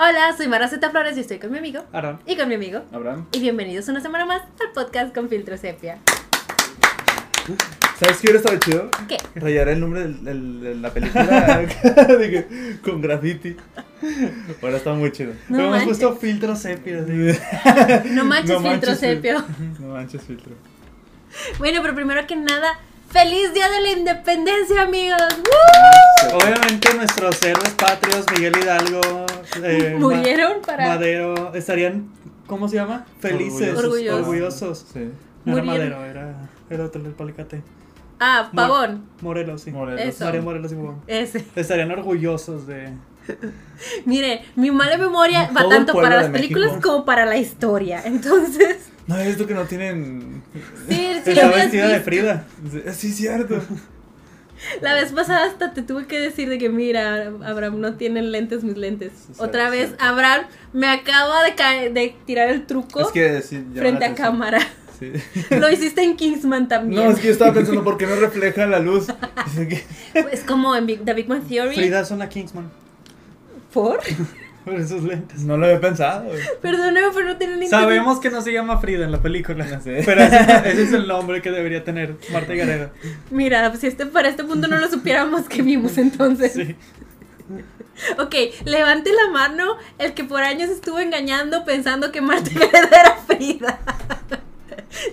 Hola, soy Maraceta Flores y estoy con mi amigo. Aram. Y con mi amigo. Abraham. Y bienvenidos una semana más al podcast con Filtro Sepia. ¿Sabes qué hubiera estado chido? ¿Qué? Rayar el nombre del- del- de la película de que- con graffiti. Ahora está muy chido. No Pero hemos manches. puesto filtro sepia. así. No manches, No Filtro manches, Sepio. No manches filtro. Bueno, pero primero que nada, ¡Feliz Día de la Independencia, amigos! ¡Woo! Obviamente nuestros héroes patrios, Miguel Hidalgo, eh, Ma- Murieron para. Madero, estarían, ¿cómo se llama? Felices, Orgullosos. orgullosos. Sí. No era. Madero, era, era otro el palicate. Ah, Pavón. Morelos, sí. Morelos. Eso. María Morelos y Pavón. Ese. Estarían orgullosos de... Mire, mi mala memoria va Todo tanto para las películas México. como para la historia. Entonces, No, es esto que no tienen. sí, sí Está vestida de. Frida. Sí, cierto. La vez pasada hasta te tuve que decir de que mira, Abraham no tienen lentes mis lentes. Sí, Otra sí. vez, Abraham me acaba de, caer- de tirar el truco Es que frente la a cámara. Sí. Lo hiciste en Kingsman también. No, es que yo estaba pensando, ¿por qué no refleja la luz? Es como en Big- The Big Man Theory. Frida son a Kingsman. ¿Por? Por esos lentes. No lo había pensado. Perdóname, pero no tienen ni Sabemos que no se llama Frida en la película. No sé. Pero ese, ese es el nombre que debería tener Marta Gareda. Mira, si este, para este punto no lo supiéramos que vimos entonces. Sí. Ok, levante la mano el que por años estuvo engañando pensando que Marta Gareda era Frida.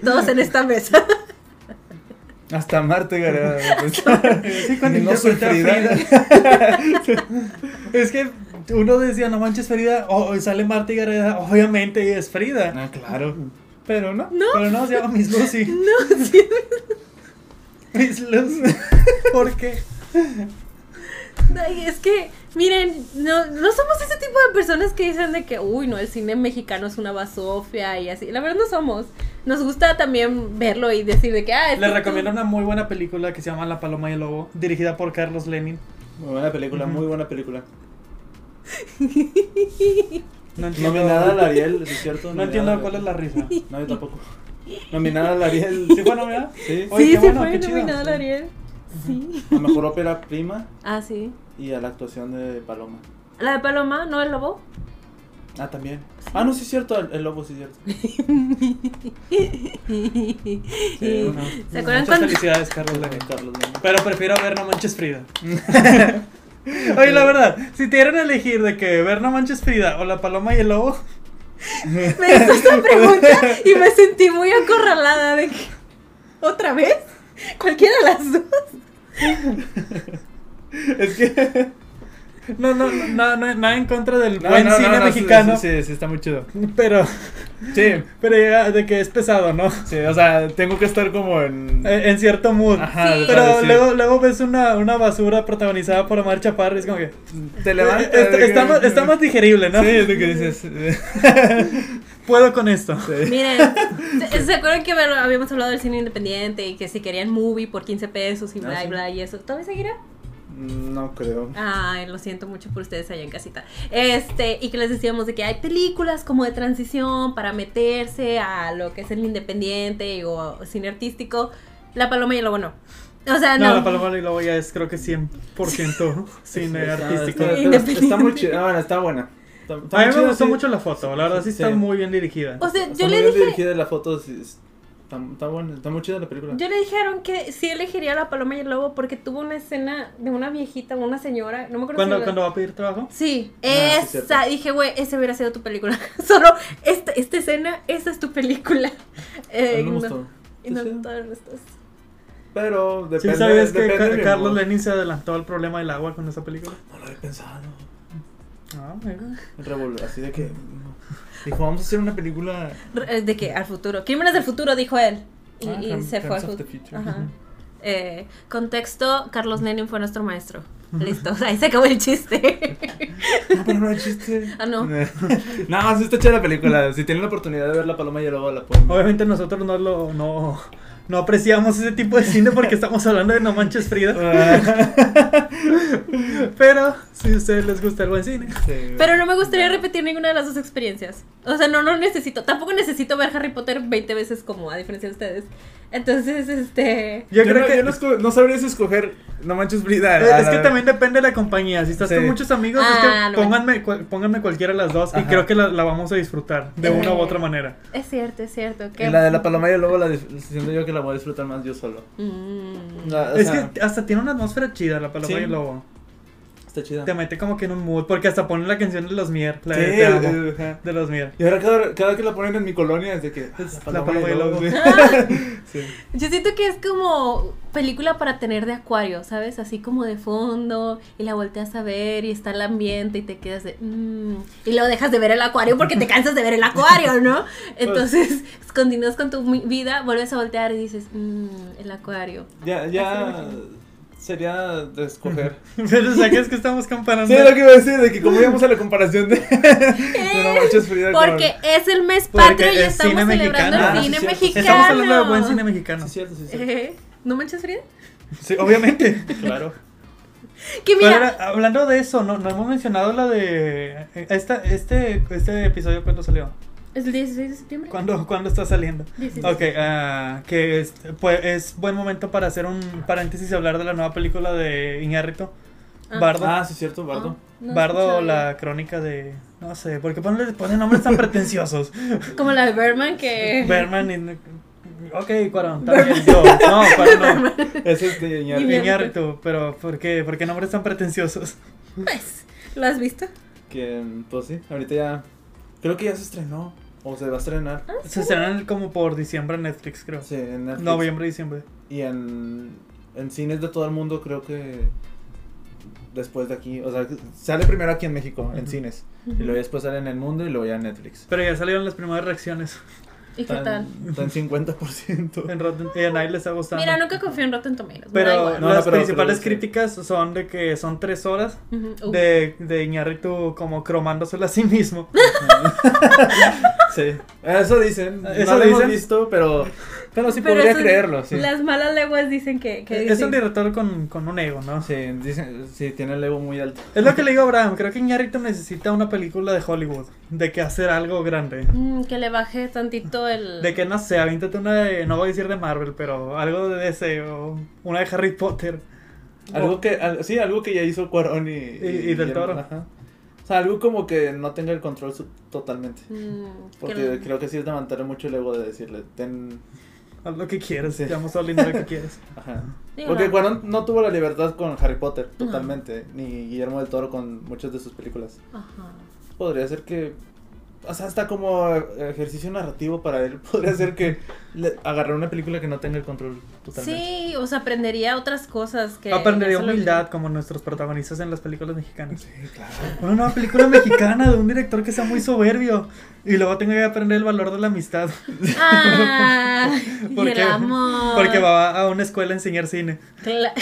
Todos en esta mesa. Hasta Marte Gareda. Sí, cuando no soy interpreta a Frida. Es que uno decía, no manches Frida, o o sale Marta y Gareda, obviamente es Frida. Ah, claro. Pero no, No. pero no, se llama Miss Lucy. No, sí. Miss Lucy. ¿Por qué? Ay, es que, miren, no, no somos ese tipo de personas que dicen de que, uy, no, el cine mexicano es una basofia y así. La verdad no somos. Nos gusta también verlo y decir de que, ah, es Les recomiendo una muy buena película que se llama La Paloma y el Lobo, dirigida por Carlos Lenin. Muy buena película, muy buena película. No entiendo, Nominada al Ariel, ¿sí es cierto? no entiendo cuál es la risa. No, yo tampoco. Nominada al Ariel. ¿Sí fue nominada? Sí. Oye, sí, qué sí bueno, fue qué chido. nominada al Ariel. Sí. A mejor ópera prima Ah, sí. y a la actuación de Paloma. La de Paloma, ¿no el lobo? Ah, también. Ah, no, sí es cierto, el, el lobo sí es cierto. Sí, una- ¿Se acuerdan Muchas cuando- felicidades, Carlos Lenin. Carlos. Pero prefiero ver No Manches Frida. Oye, la verdad, si te dieran a elegir de que ver No Manches Frida o La Paloma y el Lobo, Me hizo esta pregunta y me sentí muy acorralada de que. ¿Otra vez? Cualquiera de las dos. es que. No, no, no, no, no, nada en contra del No, buen no, cine no, mexicano. Sí, sí, sí, está muy chido. Pero, Sí, pero ya de que es pesado, ¿no? sí, o sea, tengo que estar como en. Eh, En cierto mood. Ajá, Sí. Pero luego, luego ves una, una basura protagonizada por Omar Chaparro y es como que. te levantas. Eh, está, está más, está más digerible, ¿no? Sí, es lo que dices. Puedo con esto. Sí. Miren, ¿se, se acuerdan que habíamos hablado del cine independiente y que si querían movie por 15 pesos y bla, Ah, y sí. bla, y eso? ¿Todavía seguirá? No creo. Ay, lo siento mucho por ustedes allá en casita. Este, y que les decíamos de que hay películas como de transición para meterse a lo que es el independiente o cine artístico. La paloma y el lobo no. O sea, No, no. la paloma y luego ya es creo que 100% cine artístico. Está, Independiente. está muy chida. Ah, bueno, está buena. Está, está A mí me gustó sí. mucho la foto, la verdad sí está Sí. muy bien dirigida. O sea, Está yo muy le bien dije, dirigida la foto. Está, está buena, está muy chida la película. yo le dijeron que sí elegiría la paloma y el lobo porque tuvo una escena de una viejita, una señora, no me acuerdo ¿Cuándo, si cuando va a pedir trabajo? Sí, Ah, esa. dije, güey, esa hubiera sido tu película. Solo esta, esta escena, esa es tu película. Eh, no, gustó. y no Sí, estas. Pero depende. ¿Sí sabes que depende Carlos. Lenin se adelantó al problema del agua con esa película? No lo había pensado. Ah, mira. Así de que. Dijo, vamos a hacer una película. Re- ¿De qué? Al futuro. Crímenes del futuro, dijo él. Y, Ah, y se fue al Crimes of the futuro. Future. Ajá. Eh, contexto, Carlos Lenin fue nuestro maestro. Listo, ahí se acabó el chiste. No, pero no hay chiste. Ah, no. no, sí está chida la película. Si tienen la oportunidad de ver La Paloma y el Lobo, la pueden ver. Obviamente nosotros no lo no, no apreciamos ese tipo de cine porque estamos hablando de No Manches Frida. Pero Si a ustedes les gusta el buen cine. Sí. Pero no me gustaría repetir ninguna de las dos experiencias. O sea, no, no necesito. Tampoco necesito ver Harry Potter 20 veces como a diferencia de ustedes. Entonces, este. Yo, Yo, creo no, que. yo no, no sabrías escoger No Manches Frida. Eh, Es la- que también depende de la compañía. Si estás Sí. con muchos amigos, es Ah, que no pónganme, cu- pónganme cualquiera de las dos y creo que la, la vamos a disfrutar de una u Eh. otra manera. Es cierto, es cierto. Que... Y la de la paloma y luego la siento yo que la voy a disfrutar más yo solo. Mm. La- es sea, que hasta tiene una atmósfera chida la paloma Sí. y el lobo. Está chida. Te mete como que en un mood, porque hasta ponen la canción de los Mier, la Sí, de Te amo, ajá. de los Mier. Y ahora cada, cada que la ponen en mi colonia es de que Es ah, la paloma y el lobo. sí. Yo siento que es como película para tener de acuario, ¿sabes? Así como de fondo y la volteas a ver y está el ambiente y te quedas de... mm, y luego dejas de ver el acuario porque te cansas de ver el acuario, ¿no? Entonces continúas con tu vida, vuelves a voltear y dices, "Mm, el acuario. Ya, ya sería de escoger. Pero o sea, que es que estamos comparando. Sí, lo que iba a decir, de que como íbamos a la comparación de, de No Manches Frida con- Porque es el mes Porque patrio y es estamos cine celebrando mexicano. el Ah, cine sí, cierto. mexicano. Estamos hablando de buen cine mexicano. Sí, cierto, sí, sí. Eh, ¿No manches Frida? Sí, obviamente. Claro. Que mira, hablando de eso, no, no hemos mencionado la de. eh, Esta, este, este episodio, ¿cuándo salió? ¿Es el 16 de septiembre? ¿Cuándo, ¿cuándo está saliendo? 16. Ok, ah, que es, pues, es buen momento para hacer un paréntesis y hablar de la nueva película de Iñárritu. Ah. Bardo. Ah, sí, cierto, Bardo. Ah, no Bardo, la crónica de. No sé, porque ponen, ponen nombres tan pretenciosos. Como la de Berman que... Berman y. Ok, Cuarón, también. Yo, no, Cuarón no. Ese es de Iñárritu. Iñárritu. Iñárritu, pero ¿por qué? ¿Por qué nombres tan pretenciosos? Pues, ¿lo has visto? Que, pues sí, ahorita ya. Creo que ya se estrenó. O se va a estrenar. Ah, Se estrenan como por diciembre en Netflix, creo. Sí, en Netflix. Noviembre, diciembre. Y en, en cines de todo el mundo, creo que. Después de aquí. O sea, sale primero aquí en México, en cines. Y luego después sale en el mundo y luego ya en Netflix. Pero ya salieron las primeras reacciones. ¿Y qué tal? en- Está en 50%. En Rotten, y a nadie les está gustando. Mira, nunca confío en Rotten Tomatoes. Pero. No, no, las pero principales críticas son de que son tres horas de, de Iñárritu como cromándosela a sí mismo. Sí. Eso dicen. ¿Eso no lo hemos dicen? visto, pero. Pero sí Pero podría eso- creerlo, sí. Las malas lenguas dicen que... que es dicen- un director con, con un ego, ¿no? Sí, dicen, sí, tiene el ego muy alto. Es lo que le digo a Abraham, creo que Iñárritu necesita una película de Hollywood, de que hacer algo grande. Mm, que le baje tantito el... De que no sé, avíntate una de, no voy a decir de Marvel, pero algo de DC o una de Harry Potter. Algo que, al- sí, algo que ya hizo Cuarón y, y Del Toro. Ajá. O sea, algo como que no tenga el control totalmente. Mm, que Porque creo que sí es levantarle mucho el ego de decirle, ten... Haz lo que quieras, Sí. llamo solo lo que quieras. Ajá. Digo, Porque no. Cuarón no tuvo la libertad con Harry Potter, totalmente. Ni Guillermo del Toro con muchas de sus películas. Ajá. Podría ser que... O sea, hasta como ejercicio narrativo para él. Podría ser que le, agarrar una película que no tenga el control totalmente. Sí, o sea, aprendería otras cosas que... Aprendería humildad como nuestros protagonistas en las películas mexicanas. Sí, claro. Una nueva película mexicana de un director que sea muy soberbio y luego tenga que aprender el valor de la amistad. Ah, y Porque- el amor. Porque va a una escuela a enseñar cine. Cla-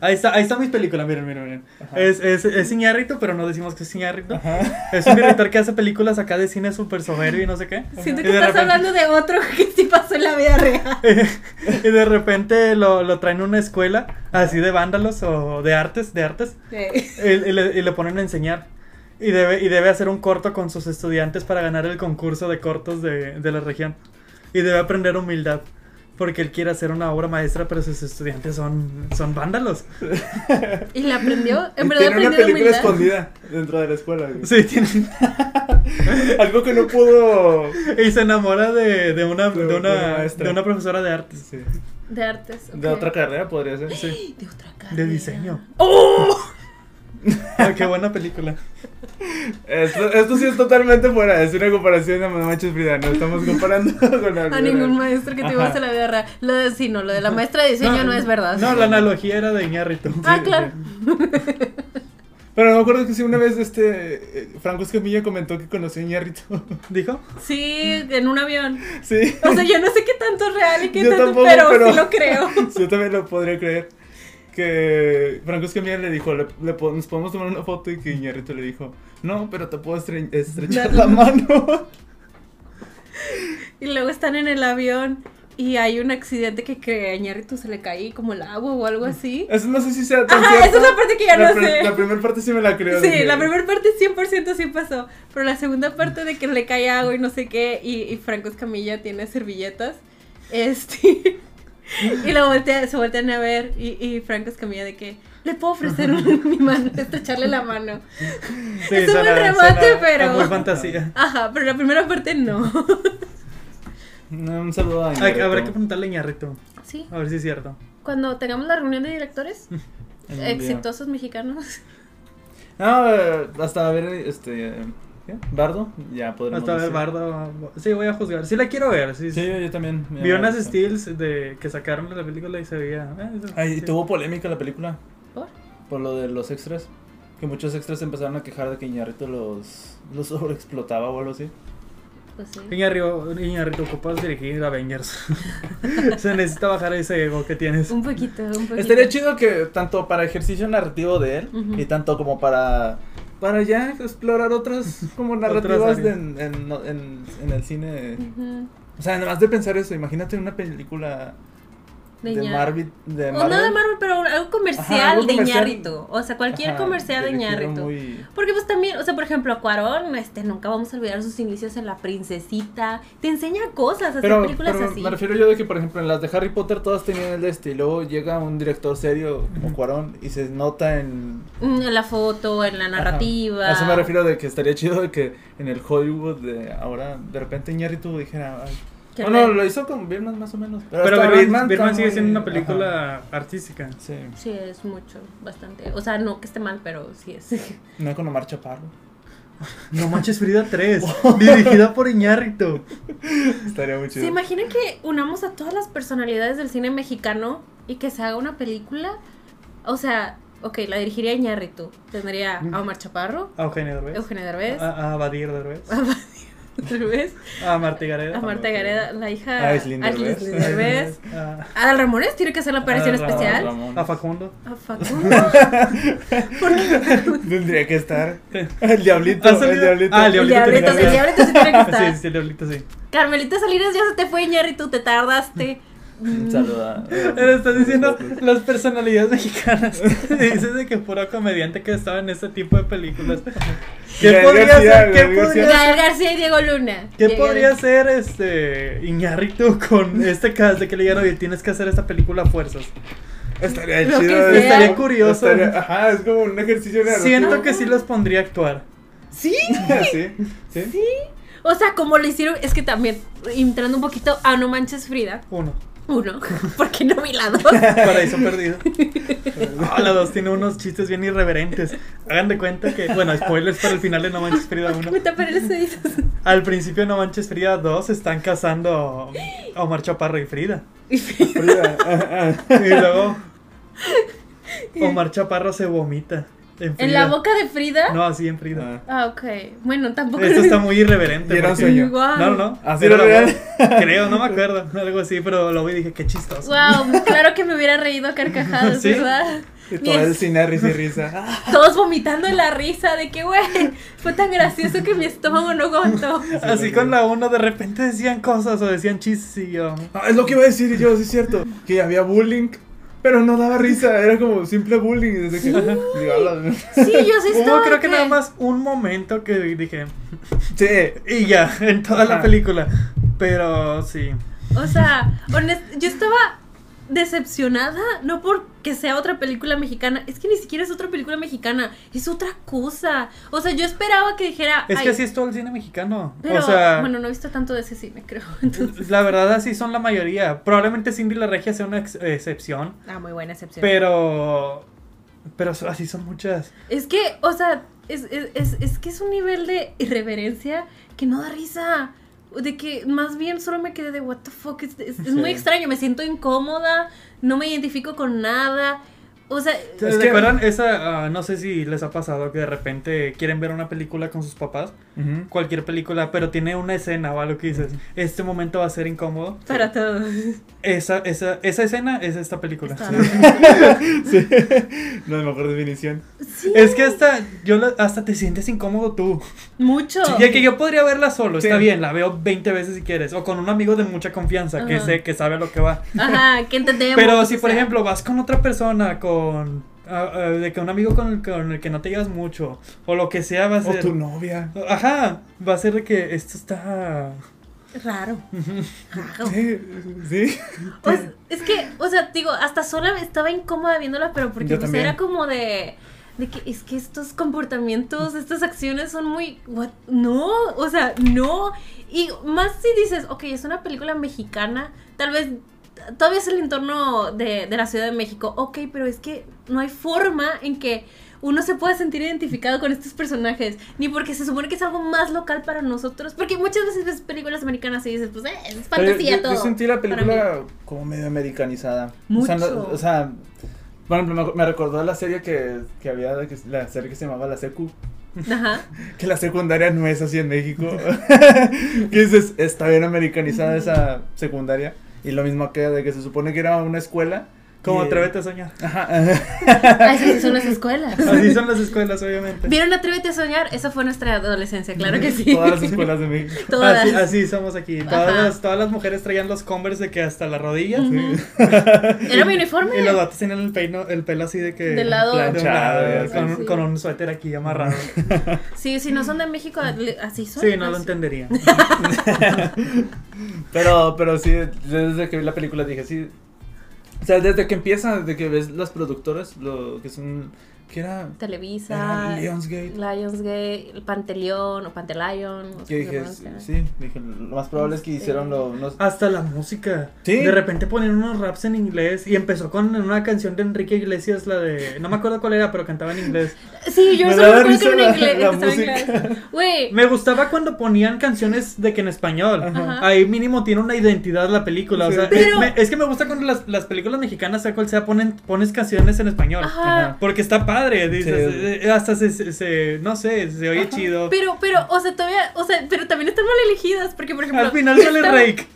Ahí está, ahí está mi película, miren, miren, miren. Ajá. Es, es, es Iñárritu, pero no decimos que es Iñárritu. Ajá. Es un director que hace películas acá de cine súper soberbio y no sé qué. Siento Y que estás repente- hablando de otro que sí pasó en la vida real. y de repente lo, lo traen a una escuela así de vándalos o de artes, de artes, y, y le, y le ponen a enseñar. Y debe, y debe hacer un corto con sus estudiantes para ganar el concurso de cortos de, de la región. Y debe aprender humildad. Porque él quiere hacer una obra maestra, pero sus estudiantes son, son vándalos. Y la aprendió. En verdad tiene una aprendió película humildad. escondida dentro de la escuela. güey. Sí, tiene- Algo que no pudo. y se enamora de, de una, De- una, de una profesora de artes. Sí. De artes. De otra carrera podría ser. Sí. De otra carrera. De diseño. ¡Oh! Ah, qué buena película. Esto, esto sí es totalmente fuera. Es una comparación de Manchos Frida. No estamos comparando con la. A ningún maestro que tuvimos Ajá. en la vida real. Lo de sí, no, lo de la maestra de diseño no, es verdad. No, la analogía era de Iñárritu. Ah, claro. Pero no me acuerdo que sí, una vez este. eh, Franco Escamilla comentó que conoció a Iñárritu. ¿Dijo? Sí, en un avión. sí. O sea, yo no sé qué tanto es real y qué Yo tanto, tampoco, pero, pero- sí lo creo. Sí, Yo también lo podría creer. Que Franco Escamilla le dijo, le, nos podemos tomar una foto y que Iñárritu le dijo, no, pero te puedo estre- estrechar la mano. Y luego están en el avión y hay un accidente que, que a Iñárritu se le cae como el agua o algo así. Eso no sé si sea tan Ajá, cierto. esa es la parte que ya la no sé. La primera parte sí me la creo. Sí, la primera parte 100% sí pasó, pero la segunda parte de que le cae agua y no sé qué, y, y Franco Escamilla tiene servilletas, este, y lo voltea, se voltean a ver, y, y Franco Escamilla de que, le puedo ofrecer un- mi mano, estrecharle la mano. Sí, Es un buen remate, suena pero- Muy fantasía. Ajá, pero la primera parte no. No, un saludo a Iñárritu. habrá que preguntarle a Iñárritu, Sí, a ver si es cierto. cuando tengamos la reunión de directores exitosos mexicanos. No, eh, hasta ver este. ¿Qué? Bardo, ya podremos. Hasta ver. Bardo. Sí, voy a juzgar. Sí, la quiero ver. Sí, Sí, yo también. Vi unas stills de que sacaron de la película y se veía. eh, eso- Ay, sí. tuvo polémica la película ¿Por? por lo de los extras. Que muchos extras empezaron a quejar de que Iñárritu los, los sobreexplotaba o algo así. Pues sí. Iñárritu, Iñárritu, ocupas dirigir Avengers. se necesita bajar ese ego que tienes. Un poquito, un poquito. Estaría chido que tanto para ejercicio narrativo de él y tanto como para para ya explorar otras como narrativas de en, en, en- en el cine. O sea, además de pensar eso, imagínate una película De. Marvel, de O no de Marvel. Marvel, pero algo comercial Ajá, algo de comercial. Iñárritu. O sea, cualquier Ajá, comercial de Iñárritu. muy- Porque pues también, o sea, por ejemplo, Cuarón, este, nunca vamos a olvidar sus inicios en La Princesita. Te enseña cosas, hacer Pero, películas pero así. me refiero yo de que, por ejemplo, en las de Harry Potter todas tenían el de este, y luego llega un director serio como Cuarón y se nota en... Mm, En la foto, en la narrativa. Ajá. A eso me refiero de que estaría chido de que en el Hollywood de ahora, de repente Iñárritu dijera... Ay, Bueno, le- lo hizo con Birdman más o menos. Pero, Pero hasta Birdman, está Birdman sigue siendo una ajá. película artística. Sí, Sí, es mucho, bastante. O sea, no que esté mal, pero sí es. no con Omar Chaparro. No manches Frida 3, dirigida por Iñárritu. Estaría muy chido. ¿Se imaginan que unamos a todas las personalidades del cine mexicano y que se haga una película? O sea, ok, la dirigiría Iñárritu. Tendría a Omar Chaparro, A Eugenio Derbez. Eugenio Derbez, A, a Badir Derbez. Derbez, A Marta Gareda. a Marta Gareda, la hija A Aislinn Derbez. Derbez. A, Adal Ramones tiene que hacer la aparición Adal especial. A Facundo. A Facundo. ¿Por qué? Tendría que estar. El diablito. ¿Ha El diablito. Ah, el El Diablito el diablito sí tiene que estar. Sí, sí, el diablito sí. Carmelita Salinas ya se te fue, Iñárritu, te tardaste. Un saludo a- Pero estás diciendo las personalidades mexicanas. Dices de que puro comediante que estaba en este tipo de películas. ¿Qué Gael podría García, ser? ¿Qué Gael García. podría Gael ser? García y Diego Luna. ¿Qué Diego- podría ser este Iñárritu con este cast de que le digan, oye, tienes que hacer esta película a fuerzas? Estaría Lo que chido. sea. Estaría curioso. Estaría- ajá, es como un ejercicio de Siento que sí los pondría a actuar. Sí, sí, sí. sí. O sea, como lo hicieron, es que también, entrando un poquito a No Manches Frida, Uno. Uno, porque no vi la dos. Paraíso perdido. Ah, la dos tiene unos chistes bien irreverentes. Hagan de cuenta que, bueno, spoilers para el final de No Manches Frida 1. Me taparé los oídos. Al principio de No Manches Frida 2 están casando a Omar Chaparro y Frida. Frida, ah, ah. Y luego Omar Chaparro se vomita. En, En la boca de Frida. No, así en Frida. Ah. Ah, ok. Bueno, tampoco. Esto está muy irreverente. Y era un porque- sueño. No, no, no. Creo, no me acuerdo. Algo así, pero lo vi y dije, qué chistoso. Wow, claro que me hubiera reído a carcajadas, Sí. ¿verdad? Y todo el cine risa y risa. Todos vomitando en la risa de que, güey, fue tan gracioso que mi estómago no aguantó. Así con la 1 de repente decían cosas o decían chistes y yo. Ah, es lo que iba a decir yo, sí es cierto. Que había bullying, pero no daba risa, era como simple bullying. Desde que. Digo, "Ala". Sí, yo sí Hubo estaba. creo que que- nada más un momento que dije. Sí, Y ya, en toda la película. Pero sí. O sea, honest, yo estaba decepcionada, no porque sea otra película mexicana, es que ni siquiera es otra película mexicana, es otra cosa. O sea, yo esperaba que dijera. Es que así es todo el cine mexicano. Pero, o sea, bueno, no he visto tanto de ese cine, creo. Entonces, la verdad así son la mayoría. Probablemente Cindy la Regia sea una ex- excepción. ah, muy buena excepción. Pero. Pero así son muchas. Es que, o sea, es, es, es, es que es un nivel de irreverencia que no da risa. De que más bien solo me quedé de what the fuck. Es, es- es muy extraño, me siento incómoda, no me identifico con nada. O sea, ¿Se Es que- acuerdan esa? ah, no sé si les ha pasado que de repente quieren ver una película con sus papás, cualquier película, pero tiene una escena o algo que dices, este momento va a ser incómodo. para todos. Esa, esa, esa escena es esta película. Está- Sí. No, mejor definición. Sí, Es que hasta, yo la- hasta te sientes incómodo tú. mucho. Ya que yo podría verla solo, está Sí. bien, la veo 20 veces si quieres, o con un amigo de mucha confianza que sé que sabe a lo que va. Ajá, que entendemos. Pero si, por sea, ejemplo, vas con otra persona, con. De que un amigo con el, con el que no te llevas mucho, o lo que sea, va a O ser. tu novia. Ajá, va a ser de que esto está. Raro. Raro. Sí, sí. O sea, es que, o sea, digo, hasta sola estaba incómoda viéndola, pero porque Yo pues, era como de. De que es que estos comportamientos, estas acciones son muy. what? No, o sea, no. Y más si dices, ok, es una película mexicana, tal vez todavía es el entorno de, de la Ciudad de México, ok, pero es que no hay forma en que uno se pueda sentir identificado con estos personajes, ni porque se supone que es algo más local para nosotros, porque muchas veces ves películas americanas y dices, pues eh, es fantasía yo, todo. yo sentí la película como medio americanizada. O sea, no- Mucho. O sea, por ejemplo, me, me recordó la serie que, que había, que- la serie que se llamaba La Secu. Ajá. Que la secundaria no es así en México. que dices, está bien americanizada esa secundaria. Y lo mismo que de que se supone que era una escuela. Como y- Atrévete a soñar. Ajá. Así son las escuelas. Así son las escuelas, obviamente. ¿Vieron Atrévete a soñar? Esa fue nuestra adolescencia, claro que sí. Todas las escuelas de México. Todas. Así, así somos aquí. Todas las, todas las mujeres traían los Converse de que hasta la rodilla. Ujú. Era mi uniforme. Y los vatos tenían el, peino, el pelo así de que. De lado. de un Planchado, con, Sí. con un suéter aquí amarrado. Sí, si no son de México, así son. Sí, no lo Así. entendería. Pero, pero sí, desde que vi la película dije, sí. O sea, desde que empieza, desde que ves las productoras, lo que son. ¿Qué era? Televisa, Era Lionsgate. Lionsgate, el Panteleón o Pantelion. no sé Que dije, sí, dije, lo más probable es que Sí. hicieron lo, unos- Hasta la música. Sí. De repente ponen unos raps en inglés. Y empezó con una canción de Enrique Iglesias, la de. No me acuerdo cuál era, pero cantaba en inglés. Sí, yo Me solo recuerdo que era en inglés. la. Me gustaba cuando ponían canciones de que en español. Ajá. Ahí mínimo tiene una identidad la película. O Sí. sea, Pero- es, me- es que me gusta cuando las, las películas mexicanas, sea cual sea, ponen, pones canciones en español. Ajá. Porque está padre, dices, Sí. eh, hasta se, se- se- no sé, se oye Ajá. chido. Pero, pero, o sea, todavía, o sea, pero también están mal elegidas, porque por ejemplo. Al final sale estaba- Rake.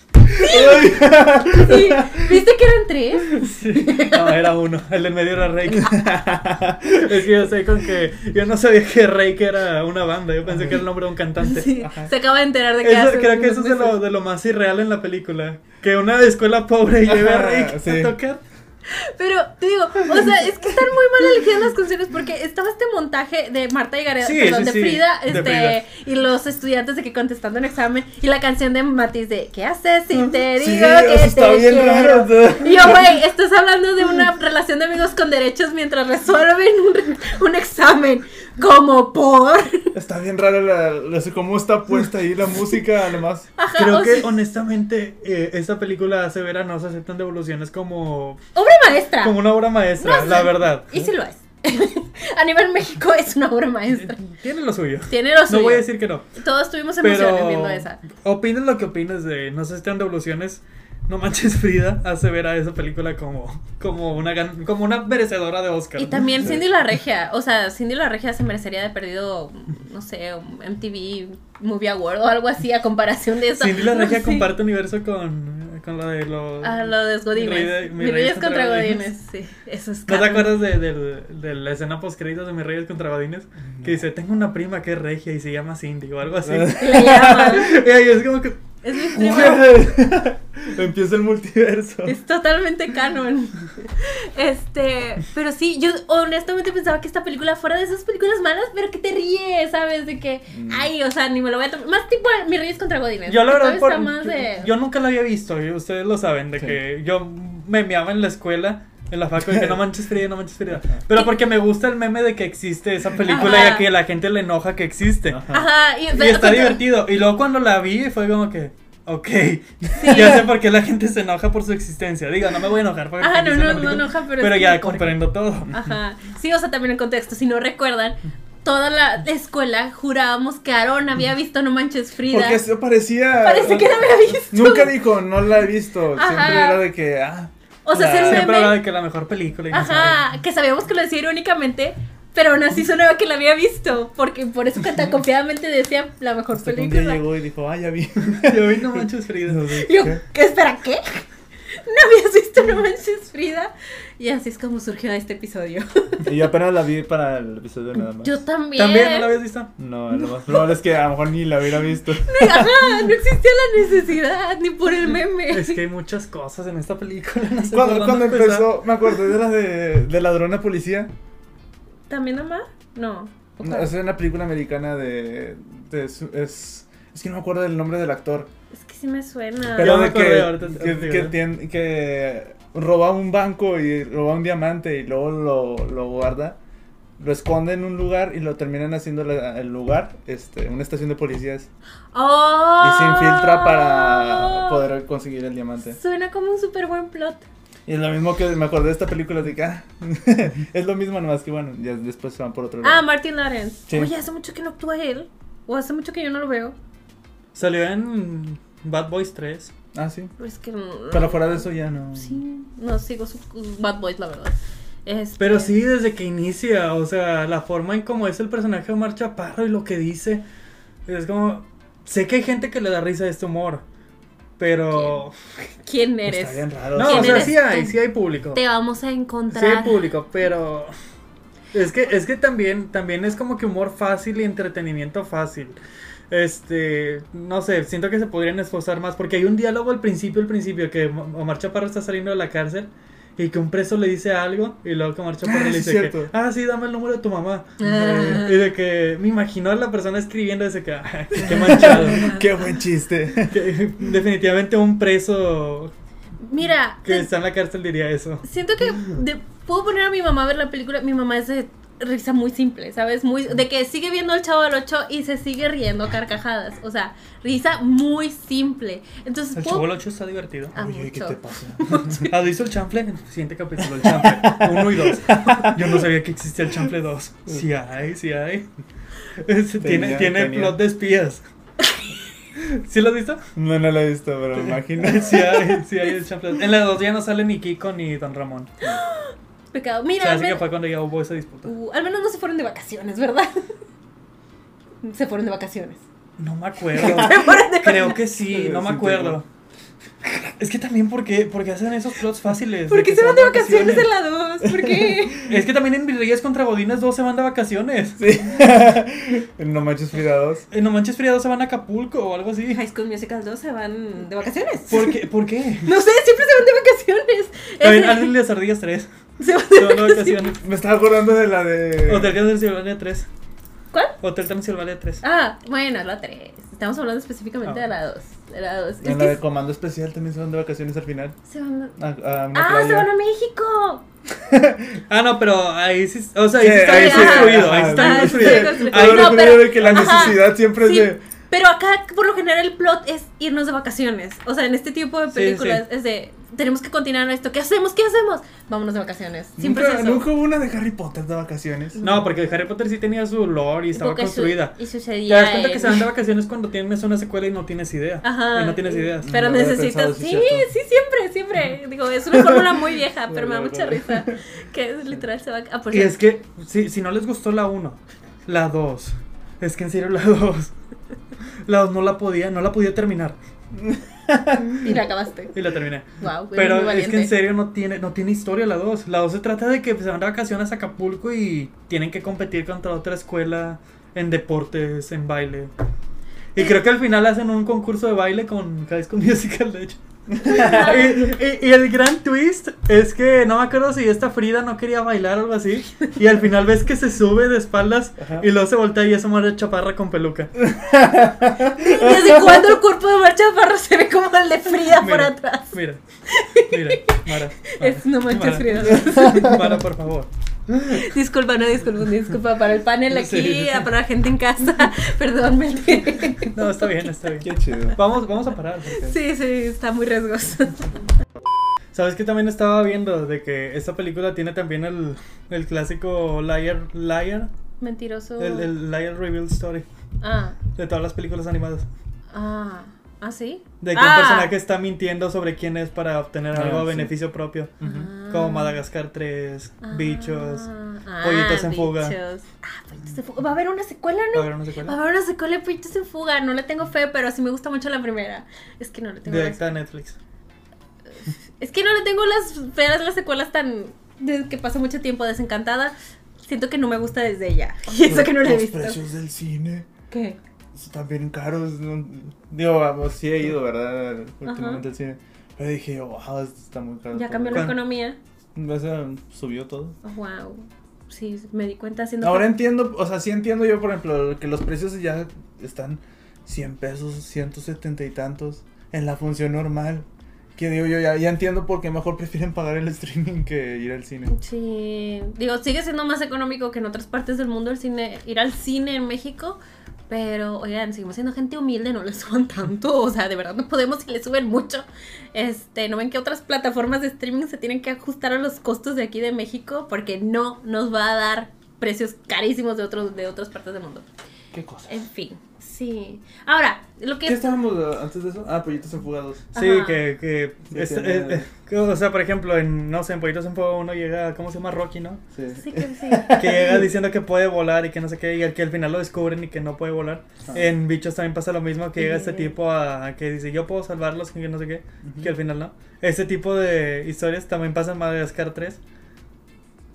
Sí, ¿viste que eran tres? Sí. No, era uno, el del medio era Rake. es que yo sé con que, yo no sabía que Rake era una banda, yo pensé que era el nombre de un cantante. Sí, se acaba de enterar de que Eso- hace creo que eso es de lo, meses. de lo más irreal en la película. Que una escuela pobre lleve a sí. a tocar. Pero te digo, o sea, es que están muy mal elegidas las canciones porque estaba este montaje de Marta y Gareda, Sí, perdón, sí, de sí, Frida, de este, Frida. y los estudiantes de que contestando un examen y la canción de Matiz de ¿Qué haces si te digo que te está bien quiero? raro. o sea. Y yo, güey, estás hablando de una relación de amigos con derechos mientras resuelven un, un examen. Como por. Está bien raro la, la- cómo está puesta ahí la música, además. Ajá, Creo que sea, honestamente eh, esta película hace ver a No se aceptan devoluciones como, obra maestra. como una obra maestra, No sé. la verdad. Y sí lo es. a nivel México es una obra maestra. Tiene lo suyo. Tiene lo suyo. No voy a decir que no. Todos tuvimos emociones Pero viendo esa. opines lo que opines de No se aceptan devoluciones. No manches Frida hace ver a esa película como, como, una, gan- como una merecedora de Oscar. Y también Cindy la Regia, o sea, Cindy la Regia se merecería de perdido, no sé, MTV Movie Award o algo así a comparación de eso. Cindy la Regia Sí. comparte universo con, con la de los... Ah, lo de Mi Godines. rey de- Mi Reyes contra Godines, sí, eso es ¿No te acuerdas de, del- de la escena post créditos de Mis Reyes contra Godines? Que dice, tengo una prima que es regia y se llama Cindy o algo así. Y la llaman. y ahí es como que... Es mi prima. Empieza el multiverso. Es totalmente canon. Este, pero sí, yo honestamente pensaba que esta película fuera de esas películas malas, pero que te ríes, ¿sabes? De que, Mm. ay, o sea, ni me lo voy a tomar. Más tipo Mi Reyes contra Godines. Yo la verdad, por- de... yo nunca la había visto, y ustedes lo saben, de Sí. que yo memeaba en la escuela, en la facu, de que no manches Frida, no manches Frida. Pero porque me gusta el meme de que existe esa película y a que la gente le enoja que existe. Ajá. Ajá, y, está divertido. Y luego cuando la vi fue como que, ok, ya sé por qué la gente se enoja por su existencia. Diga, no me voy a enojar porque Ajá, no, no, no enoja, pero pero es ya comprendo todo. Ajá. Sí, o sea, también en contexto, si no recuerdan, toda la escuela jurábamos que Aaron había visto No Manches Frida. Porque eso parecía. Parece que no había visto. Nunca dijo, no la he visto. Ajá. Siempre era de que, ah, O sea, ser Siempre hablaba de que la mejor película. y Ajá, que sabíamos que lo decía irónicamente, pero aún así sonaba que la había visto. Porque por eso que tan confiadamente decía la mejor Hasta que un día película. llegó y dijo, ah, ya vi. Yo vi No Manches Frida. Yo. ¿qué? Espera, ¿qué? ¿No habías visto No Manches Frida? Y así es como surgió este episodio. Y yo apenas la vi para el episodio nada más. Yo también. ¿También no la habías visto? No, lo más probable es que a lo mejor ni la hubiera visto. Ajá, no existía la necesidad, ni por el meme. Es que hay muchas cosas en esta película. No sé Cuando, cuando empezó, me acordé de la de, de ladrona policía. ¿También mamá? No. ¿O cuál? Es una película americana de. de es, es que no me acuerdo del nombre del actor. Sí me suena. Pero de que, que, que, digo. tien- que roba un banco y roba un diamante y luego lo, lo guarda. Lo esconde en un lugar y lo terminan haciendo la- el lugar, este, una estación de policías. ¡Oh! Y se infiltra para poder conseguir el diamante. Suena como un súper buen plot. Y es lo mismo que me acordé de esta película de que ah, es lo mismo nomás que bueno, ya después se van por otro lado. Ah, Martin Lawrence. Sí. Oye, hace mucho que no actúa él. O hace mucho que yo no lo veo. Salió en Bad Boys 3. Ah, sí. Es que no. Pero fuera de eso ya no. Sí, no sigo sus Bad Boys, la verdad. Este, Pero sí, desde que inicia, o sea, la forma en cómo es el personaje de Omar Chaparro y lo que dice, es como, sé que hay gente que le da risa a este humor, pero... ¿Quién eres? Está bien raro. No, ¿Quién o sea, sí hay, sí hay público. Te vamos a Sí encontrar. hay público, pero... Es que, es que también, también es como que humor fácil y entretenimiento fácil. Este, no sé, siento que se podrían esforzar más porque hay un diálogo al principio, al principio, que Omar Chaparro está saliendo de la cárcel y que un preso le dice algo y luego que Omar Chaparro Ah, le dice cierto. que, ah, sí, dame el número de tu mamá. Ah. Y de que me imagino a la persona escribiendo ese que, qué manchado. Qué buen chiste. Que definitivamente un preso Mira, que te- está en la cárcel diría eso. siento que de- puedo poner a mi mamá a ver la película. Mi mamá es de risa muy simple, ¿sabes? Muy de que sigue viendo el chavo del 8 y se sigue riendo a carcajadas. O sea, risa muy simple. Entonces, El Chavo 8 está divertido. Ah, Oye, ¿qué te pasa? ¿Has visto el chanfle? En el siguiente capítulo, el chanfle. Uno y dos. Yo no sabía que existía el chanfle 2. Sí hay, sí hay. Es- tiene Tenía- tiene tenía. plot de espías. ¿Sí lo has visto? No, no lo he visto, pero me imagino. Sí hay, sí hay el chanfle. En la 2 ya no sale ni Kiko ni Don Ramón. pecado. O Mira, sea, al, así que fue cuando ya hubo esa disputa. uh, al menos no se fueron de vacaciones, ¿verdad? se fueron de vacaciones. No me acuerdo. fueron de Creo que sí, no me acuerdo. Es que también porque, porque hacen esos plots fáciles. ¿Por qué se van de vacaciones en la 2? ¿Por qué? Es que también en Virreyes contra Godines 2 se van de vacaciones. Sí. no manches Frida 2. En No Manches Frida 2 se van a Acapulco o algo así. High School Musical 2 se van de vacaciones. ¿Por qué? ¿Por qué? No sé, siempre se van de vacaciones. También Ángel de las Ardillas 3. se van Se de vacaciones. Me estaba acordando de la de. Hotel Transilvania 3. ¿Cuál? Hotel Transilvania 3. Ah, bueno, la 3. Estamos hablando específicamente Ah. de la 2. De la 2. En la de Comando Especial también se van de vacaciones al final. se van a... A, ¡Ah, playa. se van a México! Ah, no, pero ahí sí. O sea, ahí sí, Sí, está construido. Ahí está construido. Ahí no, pero- de que la ajá, necesidad siempre Sí, es de. Pero acá, por lo general, el plot es irnos de vacaciones. O sea, en este tipo de Sí, películas sí. es de... Tenemos que continuar esto. ¿Qué hacemos? ¿Qué hacemos? Vámonos de vacaciones. Siempre Nunca, es eso. nunca hubo una de Harry Potter de vacaciones. No, porque Harry Potter sí tenía su lore y estaba Porque su- construida. y Te sucedía das cuenta que se van de vacaciones cuando tienes una secuela y no tienes idea. Ajá. Y no tienes ideas. Pero No necesitas. pensado, sí, sí, sí, siempre, siempre. Digo, es una fórmula muy vieja, pero me da mucha risa. Que es literal se va. Ah, por Y es que, si, si no les gustó la 1, la 2, es que en serio la 2, la 2 no la podía, no la podía terminar. Y la acabaste. Y la terminé. Wow, Pero es que en serio no tiene, no tiene historia la 2. La 2 se trata de que se van de vacaciones a Acapulco y tienen que competir contra otra escuela en deportes, en baile. Y creo que al final hacen un concurso de baile con High School Musical, de hecho. Y, y- y el gran twist es que no me acuerdo si esta Frida no quería bailar o algo así. Y al final ves que se sube de espaldas Ajá. y luego se voltea y es Omar Chaparra con peluca. ¿Desde cuándo el cuerpo de Marcha Parro se ve como el de Frida por atrás? Mira, mira, Mara. Mara, Es no manches Mara. Frida. Mara, por favor. Disculpa, no disculpa, disculpa para el panel aquí, sí. para la gente en casa. Perdón, me. No, está bien, está bien. Qué chido. Vamos, vamos a parar. porque- Sí, sí, está muy riesgoso. ¿Sabes que también estaba viendo? De que esta película tiene también el, el clásico Liar, Liar, Mentiroso. el, el Liar Reveal Story Ah, de todas las películas animadas. ah. ¿Ah, sí? De que un Ah. personaje está mintiendo sobre quién es para obtener Ah, algo a sí. beneficio propio. Ah. Como Madagascar 3, Ah. Bichos. Ah, Pollitos en fuga. Ah, pollitos en fuga. Va a haber una secuela, ¿Va a ¿no? haber una Va a secuela? haber una secuela de Pollitos en fuga. No le tengo fe, pero sí me gusta mucho la primera. Es que no le tengo Directa a Netflix. Es que no le tengo las feas las secuelas tan desde que pasó mucho tiempo desencantada. Siento que no me gusta desde ya. Y eso que no la he Los visto. precios del cine ¿Qué? están bien caros. ¿no? Digo, vamos, sí he ido, ¿verdad? Últimamente al cine. Pero dije, wow, esto está muy caro. Ya cambió la ¿Cuán- economía. Subió todo. Wow. Sí, me di cuenta haciendo. Ahora entiendo, o sea, sí entiendo yo, por ejemplo, que los precios ya están 100 pesos, 170 y tantos en la función normal. Que digo yo, ya, ya entiendo por qué mejor prefieren pagar el streaming que ir al cine. Sí, digo, sigue siendo más económico que en otras partes del mundo el cine, ir al cine en México, pero oigan, seguimos siendo gente humilde, no le suban tanto, o sea, de verdad no podemos y le suben mucho. Este, no ven que otras plataformas de streaming se tienen que ajustar a los costos de aquí de México porque no nos va a dar precios carísimos de otros de otras partes del mundo. ¿Qué cosa? En fin, sí. Ahora, lo que ¿Qué estábamos uh, antes de eso? Ah, pollitos enfugados. Sí, Ajá. que, que, Sí, es- tiene- es- que, o sea, por ejemplo, en, no sé, en Pollitos en Fuego uno llega, ¿cómo se llama? Rocky, ¿no? Sí. Sí, que sí. Que llega diciendo que puede volar y que no sé qué, y al que al final lo descubren y que no puede volar. Ah. En Bichos también pasa lo mismo, que llega este tipo a, a que dice, yo puedo salvarlos, que no sé qué, que al final no. Ese tipo de historias también pasa en Madagascar 3.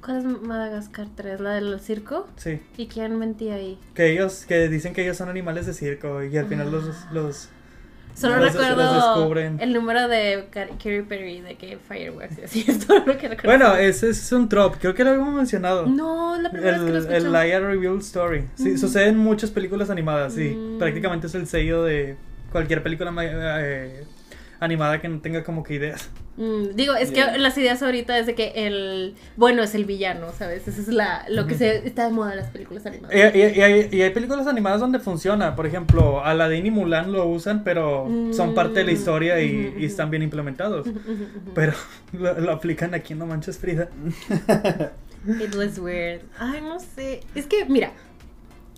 ¿Cuál es Madagascar 3? ¿La del circo? Sí, ¿Y quién mentía ahí? que ellos, que dicen que ellos son animales de circo y al final los, Ah. los, Solo Los- recuerdo los descubren. el número de Car- Katy Perry de que Fireworks y así es todo lo que recuerdo. Bueno, ese es un trop, creo que lo habíamos mencionado. no, la primera vez que lo El, escucho. el Liar Reveal Story. Sí, Mm. sucede en muchas películas animadas, sí. Mm. Prácticamente es el sello de cualquier película eh, animada que no tenga como que ideas. Mm, digo, es Yeah. que las ideas ahorita es de que el bueno es el villano, ¿sabes? Eso es la, lo que se está de moda en las películas animadas. Y, y- y hay, y hay películas animadas donde funciona. Por ejemplo, Aladdin y Mulan lo usan, pero son parte de la historia y, Mm. están bien implementados. Pero lo, lo aplican aquí en No Manches Frida. It was weird. Ay, no sé. Es que, mira,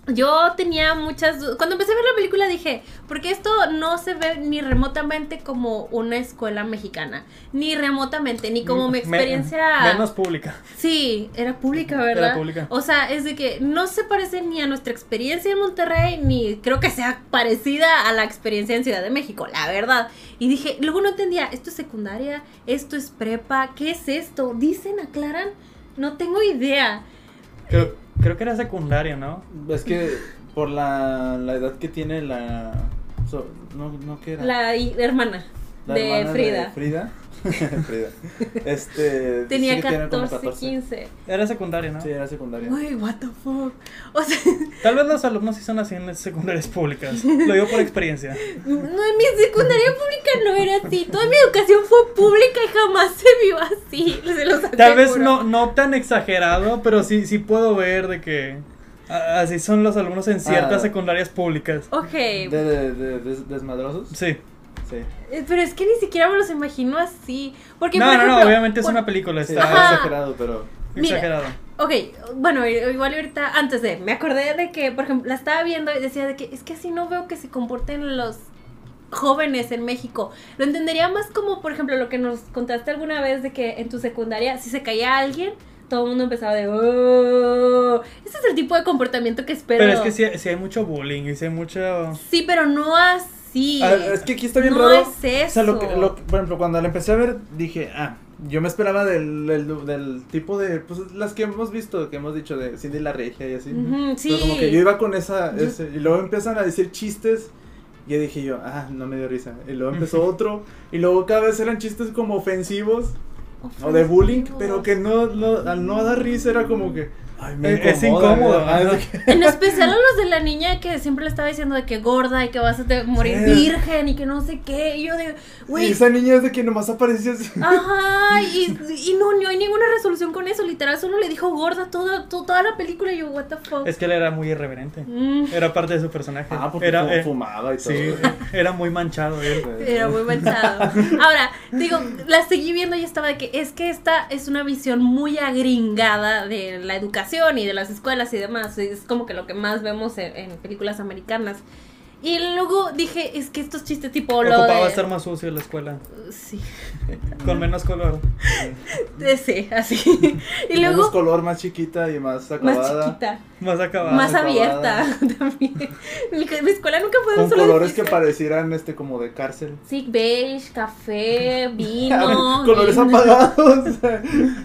yo tenía muchas dudas. Cuando empecé a ver la película dije, porque esto no se ve ni remotamente como una escuela mexicana, ni remotamente, ni como mi Me- experiencia. menos pública. Sí, era pública, ¿verdad? Era pública. O sea, es de que no se parece ni a nuestra experiencia en Monterrey, ni creo que sea parecida a la experiencia en Ciudad de México, la verdad. Y dije, luego no entendía, ¿esto es secundaria? ¿Esto es prepa? ¿Qué es esto? ¿Dicen, aclaran? No tengo idea. Creo, creo que era secundaria, ¿no? Es que por la, la edad que tiene la. so- no, no, ¿qué era? La hermana La de hermana Frida. Frida. Frida. Este. Tenía sí que tiene como 14, 15. Era secundaria, ¿no? Sí, era secundaria. Uy, what the fuck. O sea, Tal vez los alumnos sí son así en las secundarias públicas. Lo digo por experiencia. no, en mi secundaria pública no era así. Toda mi educación fue pública y jamás se vio así. Se los Tal vez no, no tan exagerado, pero sí, sí puedo ver de que así son los alumnos en ciertas Ah. secundarias públicas. Ok. ¿De, de, de- des- desmadrosos? Sí. Sí. Eh, Pero es que ni siquiera me los imagino así. Porque, No, por no, no, obviamente es una película, está Ajá. exagerado, pero. Mira. exagerado. Ok, bueno, igual ahorita, antes de, me acordé de que, por ejemplo, la estaba viendo y decía de que es que así no veo que se comporten los jóvenes en México. Lo entendería más como, por ejemplo, lo que nos contaste alguna vez de que en tu secundaria, si se caía alguien, todo el mundo empezaba de, oh, ese es el tipo de comportamiento que espero. Pero es que sí, sí hay mucho bullying y sí hay mucho... Sí, pero no así. Ah, es que aquí está bien no raro. es eso. O sea, lo que, lo que- por ejemplo, cuando la empecé a ver, dije, ah, yo me esperaba del, del, del tipo de, pues, las que hemos visto, que hemos dicho de Cindy la Regia y así. Sí. Pero como que yo iba con esa, ese, y luego empiezan a decir chistes, y dije yo, ah, no me dio risa. Y luego empezó otro, y luego cada vez eran chistes como ofensivos, o de bullying, pero que no, no, al no dar risa era como que, ay, me Eh, es incomoda, incómodo, En especial a los de la niña que siempre le estaba diciendo de que gorda y que vas a te- morir Sí. virgen y que no sé qué. Y yo de, Y güey, esa niña es de que nomás aparecía así. ajá, y, y no, no hay ninguna resolución con eso. Literal, solo le dijo gorda toda, to- toda la película. Y yo, what the fuck. Es que él era muy irreverente. Mm, Era parte de su personaje. Ah, porque era, eh, fumaba y todo. Sí, era muy manchado él. Era muy manchado. Ahora, digo, la seguí viendo y estaba de que es que esta es una visión muy agringada de la educación y de las escuelas y demás. Es como que lo que más vemos en, en películas americanas. Y luego dije, es que estos chistes tipo lo Ocupaba de... estar más sucio la escuela. Sí, Con menos color. de- sí, así. y Menos luego color, más chiquita y más más acabada. chiquita, Más acabado. más acabada. abierta también. Mi, mi escuela nunca fue de Con un solo colores que parecieran este como de cárcel. Sí, beige, café, vino. colores vino. apagados.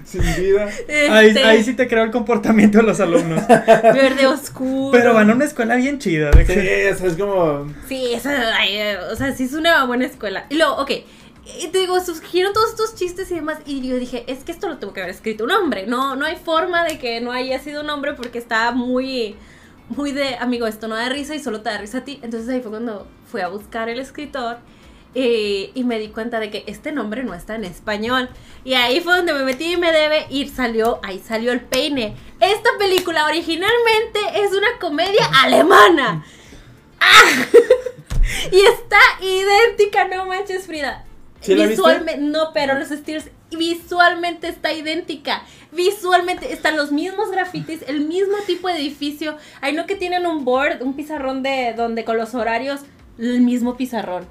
sin vida. Ahí, Este, ahí sí te creo el comportamiento de los alumnos. Verde oscuro. Pero van a una escuela bien chida. de Sí, que- eso es como. Sí, ay, eh, o sea, sí es una buena escuela. Y luego, ok, y te digo, surgieron todos estos chistes y demás, y yo dije, es que esto lo tuvo que haber escrito un hombre, no, no hay forma de que no haya sido un hombre porque está muy, muy de, amigo, esto no da risa y solo te da risa a ti. Entonces ahí fue cuando fui a buscar el escritor eh, y me di cuenta de que este nombre no está en español. Y ahí fue donde me metí y me debe y salió, ahí salió el peine. Esta película originalmente es una comedia alemana. Y está idéntica, no manches, Frida. Visualmente, no, pero los estilos visualmente está idéntica. Visualmente están los mismos grafitis, el mismo tipo de edificio. Hay no que tienen un board, un pizarrón de donde con los horarios, el mismo pizarrón.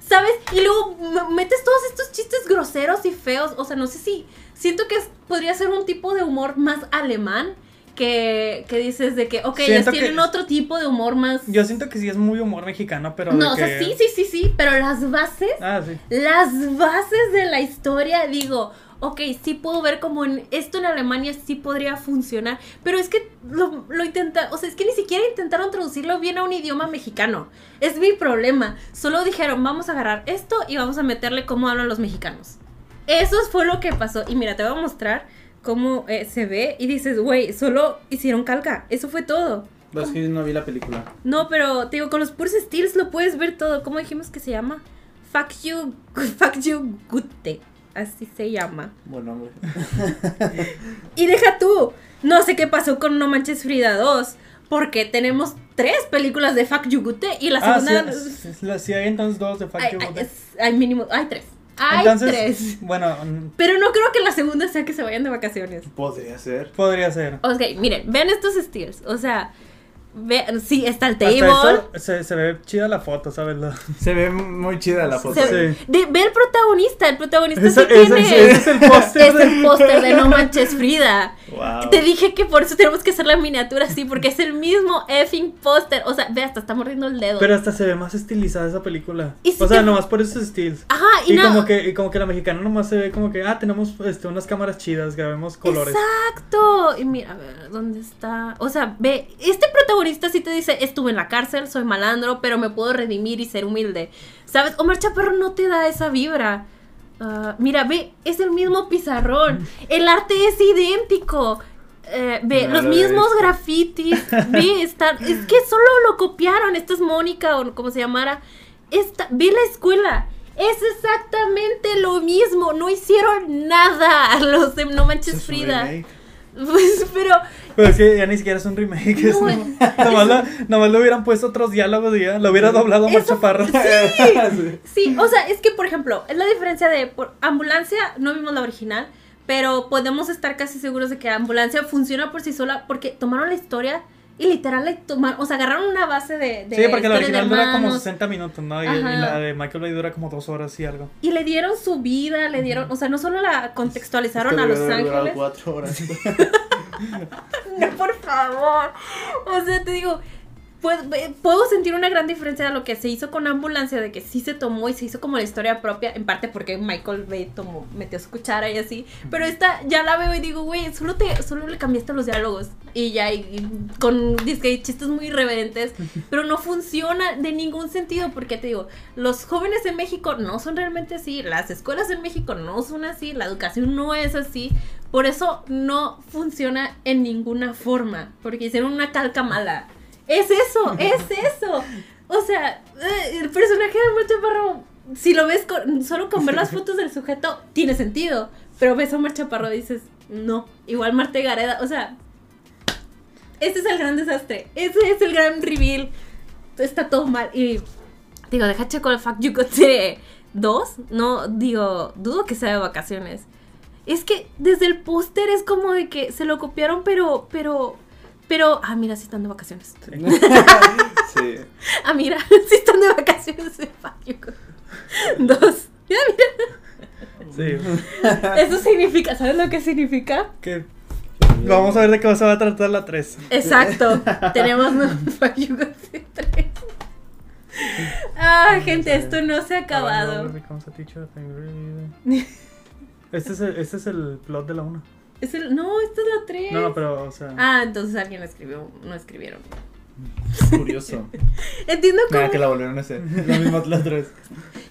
¿Sabes? Y luego metes todos estos chistes groseros y feos. O sea, no sé si. Siento que podría ser un tipo de humor más alemán. Que, que dices de que, ok, que- tienen otro tipo de humor más. Yo siento que sí es muy humor mexicano, pero. de No, o que- sea, sí, sí, sí, sí, pero las bases, Ah, sí. las bases de la historia, digo, ok, sí puedo ver como en esto en Alemania sí podría funcionar, pero es que lo, lo intenta, o sea, es que ni siquiera intentaron traducirlo bien a un idioma mexicano. Es mi problema. Solo dijeron, vamos a agarrar esto y vamos a meterle cómo hablan los mexicanos. Eso fue lo que pasó. Y mira, te voy a mostrar cómo eh, se ve y dices, güey, solo hicieron calca. Eso fue todo. Es que no vi la película. No, pero te digo, con los puros steals lo puedes ver todo. ¿Cómo dijimos que se llama? Fuck you, fuck you, Gute. Así se llama. Bueno, hombre. Y deja tú. No sé qué pasó con No Manches Frida 2. Porque tenemos tres películas de Fuck You Gute y la Ah, segunda. sí, sí, sí, sí, hay entonces dos de Fuck hay, You hay- Gote. es- hay mínimo. Hay tres. Hay Entonces, tres. bueno, Pero no creo que la segunda sea que se vayan de vacaciones. Podría ser. podría ser. Ok, miren, vean estos steals. O sea, vean, sí, está el table. eso se, se ve chida la foto, ¿sabes? Se ve muy chida la foto. Se- Sí. de- ve el protagonista, el protagonista Ese- sí ese- tiene. ese es el póster Es de- el póster de No Manches Frida. Wow. Te dije que por eso tenemos que hacer la miniatura así, porque es el mismo effing póster. O sea, ve, hasta está mordiendo el dedo. Pero hasta se ve más estilizada esa película. Si o sea, te- nomás por esos estilos. Ajá, y, Y, no. como que, y como que la mexicana nomás se ve como que, ah, tenemos este, unas cámaras chidas, grabemos colores. Exacto. Y mira, a ver, ¿dónde está? O sea, ve, este protagonista sí te dice, estuve en la cárcel, soy malandro, pero me puedo redimir y ser humilde. ¿Sabes? Omar Chaparro no te da esa vibra. Ah, mira, ve, es el mismo pizarrón. El arte es idéntico. Eh, ve, No los lo mismos grafitis. ve, están. Es que solo lo copiaron. Esta es Mónica o como se llamara. Esta, ve la escuela. Es exactamente lo mismo. No hicieron nada los de No Manches Frida. Pues, pero. Pero es que ya ni siquiera es un remake. es No, nomás, la- nomás le hubieran puesto otros diálogos y ya lo hubiera doblado Omar Eso- Chaparro. Sí. Sí, o sea, es que, por ejemplo, es la diferencia de por ambulancia, no vimos la original, pero podemos estar casi seguros de que ambulancia funciona por sí sola porque tomaron la historia y literal le tomaron, o sea, agarraron una base de, de Sí, porque la original dura como hermanos, 60 minutos, ¿no? Y, y la de Michael Bay dura como dos horas y algo. y le dieron su vida, le dieron, o sea, no solo la contextualizaron Esto a Los Ángeles. cuatro horas. No, por favor. O sea, te digo, pues, puedo sentir una gran diferencia de lo que se hizo con Ambulancia, de que sí se tomó y se hizo como la historia propia, en parte porque Michael Bay tomó, metió su cuchara y así. Pero esta ya la veo y digo, güey, solo, te, solo le cambiaste los diálogos. Y ya, y, y con disque chistes muy irreverentes. Pero no funciona de ningún sentido, porque te digo, los jóvenes en México no son realmente así, las escuelas en México no son así, la educación no es así. Por eso no funciona en ninguna forma, porque hicieron una calca mala. Es eso, es eso. O sea, eh, el personaje de Omar Chaparro, si lo ves con- solo con ver las fotos del sujeto, tiene sentido. Pero ves a Omar Chaparro y dices, no, igual Marte Gareda, o sea, ese es el gran desastre, ese es el gran reveal. Está todo mal. Y digo, deja checo el Fuck You Gote 2. No, digo, dudo que sea de vacaciones. Es que desde el póster es como de que se lo copiaron, pero, pero, Pero, ah, mira, sí están de vacaciones. Sí. Ah, mira, sí están de vacaciones. Fuck you. Dos. Ya, mira. Sí. Eso significa, ¿sabes lo que significa? Que vamos a ver de qué se va a tratar la 3. Exacto. Tenemos you, Gossip tres. Ah, gente, esto no se ha acabado. Este es el, este es el plot de la 1. Es el, no, esta es la 3. No, no, pero, o sea. Ah, entonces alguien lo escribió, no escribieron. Curioso. Entiendo cómo. Nada, que la volvieron a hacer. Lo mismo las tres.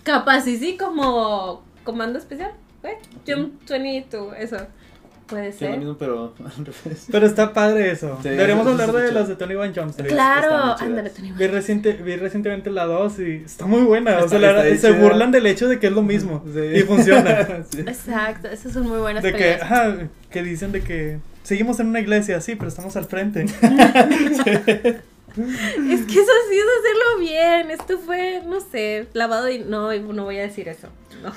Capaz, y sí, como comando especial. ¿Fue? Jump 22, eso. Puede Sí, lo ser. mismo, pero al revés. Pero está padre eso. Sí, Deberíamos hablar de las de Tony Street. Están Claro, ándale, Tony. Vi, reciente, vi recientemente la 2 y está muy buena. o sea, la se burlan del hecho de que es lo mismo. Sí. Y funciona. Sí. Exacto, esas son muy buenas de que, ajá, que dicen de que seguimos en una iglesia, sí, pero estamos al frente. Es que eso sí es hacerlo bien. Esto fue, no sé, lavado y no, no voy a decir eso. No.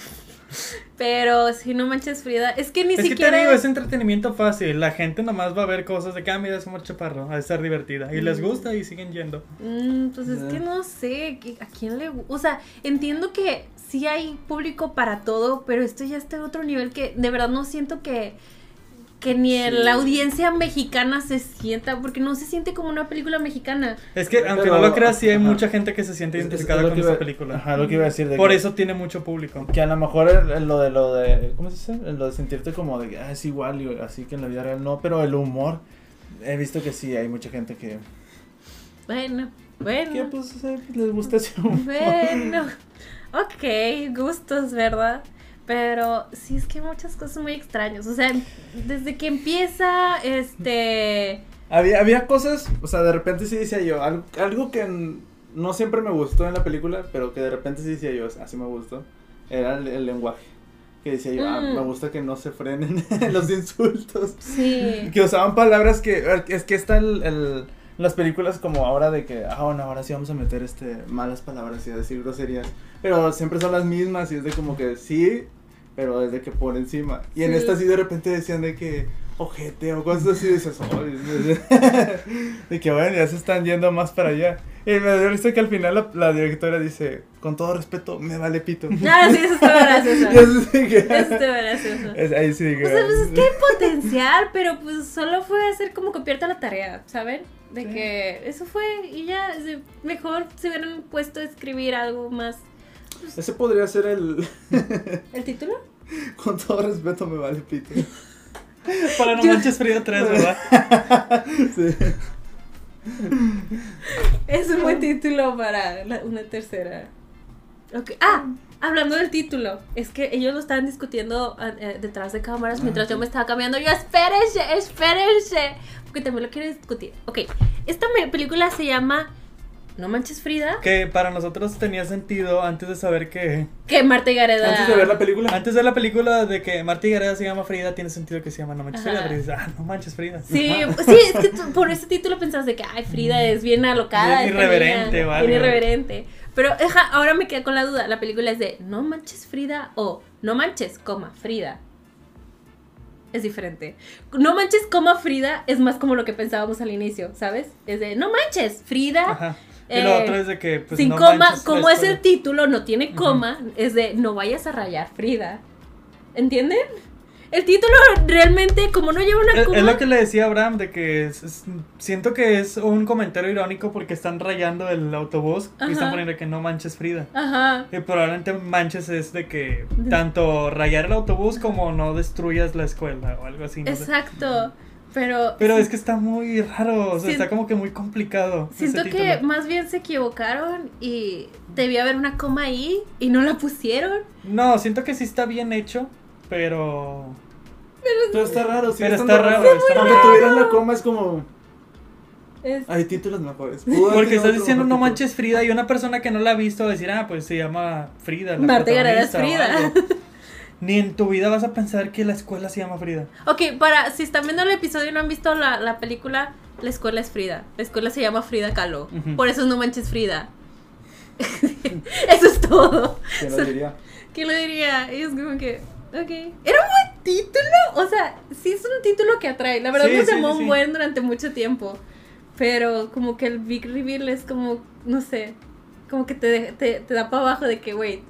Pero si no manches Frida, es que ni es que siquiera te digo, es entretenimiento fácil. La gente nomás va a ver cosas de que, ah, mira, es Omar Chaparro, a estar divertida. Y les gusta y siguen yendo. Mm, pues es que no sé, ¿a quién le gusta? O sea, entiendo que sí hay público para todo, pero esto ya está en otro nivel que de verdad no siento que, que ni Sí. la audiencia mexicana se sienta, porque no se siente como una película mexicana. Es que, Pero- aunque no lo creas, sí hay ajá. mucha gente que se siente Es- es identificada con que esa película. Ajá, lo que iba a decir. De Por que- eso tiene mucho público. Que a lo mejor el- el- lo de lo de. ¿Cómo se dice? El Lo de sentirte como de que ah, es igual y así que en la vida real no. Pero el humor. He visto que sí, hay mucha gente que. Bueno, Que bueno, pues eh, les gusta ese humor. bueno. Ok, gustos, ¿verdad? Pero sí es que hay muchas cosas muy extrañas. O sea, desde que empieza, este... Había, había cosas, o sea, de repente sí decía yo, algo, algo que no siempre me gustó en la película, pero que de repente sí decía yo, así me gustó, era el, el lenguaje. Que decía yo, ah, Mm. me gusta que no se frenen los insultos. Sí. Que usaban palabras que, es que está el, el- las películas como ahora de que, ah, bueno, ahora sí vamos a meter este malas palabras y a decir groserías. Pero siempre son las mismas y es de como que sí, pero es de que por encima. Y en Sí. esta sí de repente decían de que ojete o cosas así, dices, de que bueno, ya se están yendo más para allá. Y me dio risa que al final la, la directora dice, con todo respeto, me vale pito. Ah, sí, eso estuvo gracioso. Eso sí que- Eso estuvo gracioso. es- ahí sí dije, O sea, pues es que hay potencial, pero pues solo fue hacer como que pierda la tarea, ¿saben? De Sí. que eso fue y ya, mejor se hubieran puesto a escribir algo más. Ese podría ser el, ¿El título? con todo respeto, me vale pito. Para No Yo- Manches Frida 3, ¿verdad? Sí. Es un buen título para la- una tercera. Ah, hablando del título, es que ellos lo estaban discutiendo ah, eh, detrás de cámaras Ah, mientras yo sí. me estaba cambiando. Yo, espérense, espérense. Porque también lo quiero discutir. Ok, esta película se llama No Manches Frida. Que para nosotros tenía sentido antes de saber que. Que Marta y Gareda. Antes de ver la película. Antes de la película de que Marta y Gareda se llama Frida, tiene sentido que se llama No Manches Ajá. Frida. Pero dices, ah, no manches Frida. Sí, sí, es que tú- por ese título pensabas de que, ay, Frida es bien alocada. Bien esta irreverente niña, o algo. Bien irreverente. Pero ahora me quedé con la duda. La película es de No manches Frida o No manches, coma, Frida. Es diferente. No manches, coma, Frida es más como lo que pensábamos al inicio, ¿sabes? Es de No manches, Frida. Ajá. Y eh, lo otro es de que. Pues, sin no coma, manches como es el título, no tiene coma, es de no vayas a rayar Frida. ¿Entienden? El título realmente, como no lleva una Es, coma. es lo que le decía a Abraham, de que es- es- siento que es un comentario irónico porque están rayando el autobús y Ajá. están poniendo que no manches Frida. Ajá. Y probablemente manches es de que tanto rayar el autobús como no destruyas la escuela o algo así. no sé. Pero. Pero es que está muy raro, o sea, está como que muy complicado. Siento que más bien se equivocaron y debía haber una coma ahí y no la pusieron. No, siento que sí está bien hecho, pero... Pero está raro, sí. Pero estando está raro, está Aunque tuvieran la coma es como. Es- Hay títulos mejores. Pudo Porque estás diciendo no manches Frida y una persona que no la ha visto va a decir, ah, pues se llama Frida. la Marta Gareda es Frida. Ni en tu vida vas a pensar que la escuela se llama Frida. Ok, para, si están viendo el episodio y no han visto la, la película, la escuela es Frida. La escuela se llama Frida Kahlo. Por eso no manches Frida. eso es todo. ¿Quién lo diría? ¿Quién lo diría? Y es como que, ok. Era un buen título, o sea, sí es un título que atrae. La verdad Sí, sí, llamó sí, sí. buen durante mucho tiempo. Pero como que el big reveal es como, no sé, como que te, te, te da para abajo de que, wait,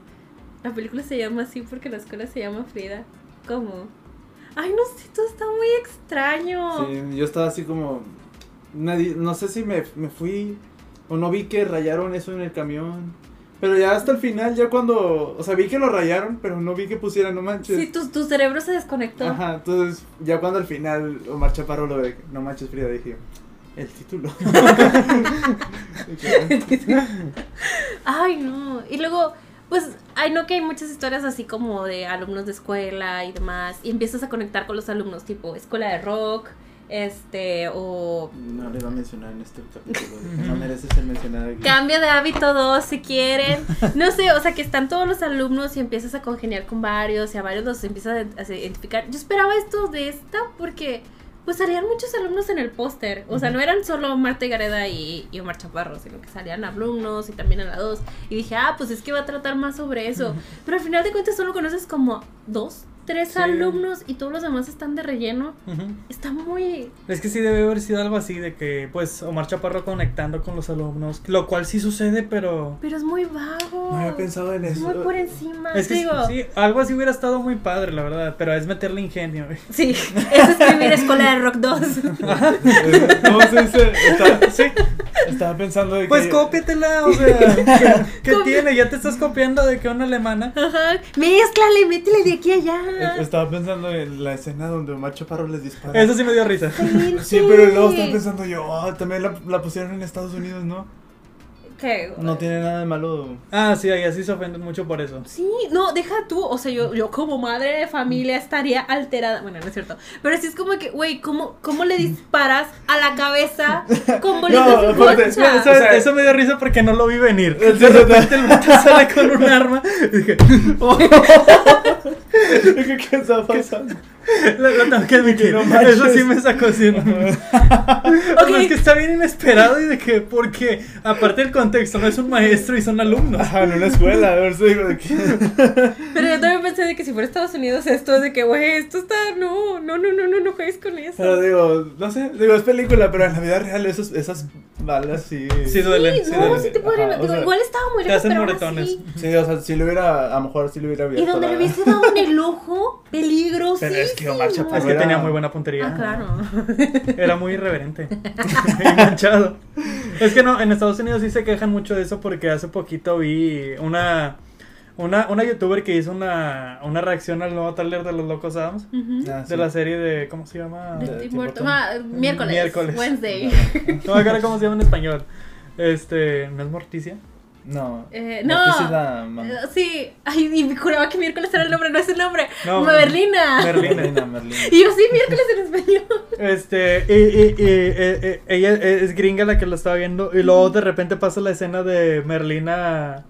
la película se llama así porque la escuela se llama Frida. ¿Cómo? Ay, no sé, todo está muy extraño. Sí, yo estaba así como. Nadie, no sé si me, me fui o no vi que rayaron eso en el camión. Pero ya hasta el final, ya cuando. O sea, vi que lo rayaron, pero no vi que pusieran, no manches. Sí, tu, tu cerebro se desconectó. Ajá, entonces ya cuando al final Omar Chaparro lo ve, no manches Frida, dije, el título. Ay, no. Y luego, pues, ay, no que hay muchas historias así como de alumnos de escuela y demás. Y empiezas a conectar con los alumnos, tipo escuela de rock, este, o no le va a mencionar en este capítulo, no merece ser mencionada aquí. cambio de hábito 2 si quieren. No sé, o sea, que están todos los alumnos y empiezas a congeniar con varios y a varios los empiezas a, a identificar. Yo esperaba esto de esta porque. Pues salían muchos alumnos en el póster. O sea, no eran solo Marta y Gareda y, y Omar Chaparro, sino que salían alumnos y también en la 2. Y dije, ah, pues es que va a tratar más sobre eso. Pero al final de cuentas solo conoces como dos, tres Sí. alumnos y todos los demás están de relleno. Está muy... Es que sí debe haber sido algo así de que, pues, Omar Chaparro conectando con los alumnos, lo cual sí sucede, pero... Pero es muy vago. No había pensado en Es eso. muy por encima. Es que Digo, sí, algo así hubiera estado muy padre, la verdad, pero es meterle ingenio. güey. Sí, es escribir Escuela de Rock 2. no estaba, Sí, estaba pensando de que... pues cópiatela, o sea, ¿qué, qué tiene? Ya te estás copiando de que una alemana. Ajá. Mézclale, métele de aquí a allá. Eh, Estaba pensando en la escena donde Omar Chaparro les dispara. Eso sí me dio risa. Sí, pero luego estaba pensando yo, ah, también la, la pusieron en Estados Unidos, ¿no? ¿Qué? No tiene nada de malo. Ah, sí, ahí así se ofenden mucho por eso. Sí, no, deja tú, o sea, yo, yo como madre de familia estaría alterada, bueno, no es cierto, pero sí es como que, güey, ¿cómo, ¿cómo le disparas a la cabeza con bolitas No, de aparte? Eso, O sea- eso me dio risa porque no lo vi venir. De repente el vato sale con un arma y dije, ¿Qué, qué está pasando? lo, lo tengo que admitir. No eso sí me sacó así. ¿no? Pero es que está bien inesperado y de que, porque aparte del contexto, no es un maestro y son alumnos. Ajá, en una escuela, a ver si digo de qué. Pero yo también pensé de que si fuera Estados Unidos esto es de que, güey, esto está, no, no, no, no, no, no juegues con eso. Pero digo, no sé, digo, es película, pero en la vida real esos, esas balas sí. Sí, duelen. Sí, sí no, duelen. sí te podrían, o digo, sea, igual estaba muy te lejos, hacen pero moretones. así. Sí, o sea, si lo hubiera, a lo mejor si lo hubiera Y abierto. donde le hubiese dado en el ojo, peligrosísimo. Pero es que Omar Chaparro Es que tenía muy buena puntería. Ah, claro. Era muy irreverente. y manchado. Es que no, en Estados Unidos sí se quejan mucho de eso porque hace poquito vi una. Una, una youtuber que hizo una, una reacción al nuevo trailer de Los Locos Adams. Ah, sí. De la serie de. ¿Cómo se llama? De de. Ah, miércoles. Miércoles. Wednesday. No me acuerdo cómo se llama en español. Este. ¿No es Morticia? No. Eh, No, la mamá. Eh, Sí, ay, y me juraba que miércoles era el nombre, no es el nombre. No, Merlina. Merlina. Merlina, Merlina. Y yo sí, miércoles en español. Este, y, y- y- eh, eh, ella es gringa la que lo estaba viendo. Y luego de repente pasa la escena de Merlina.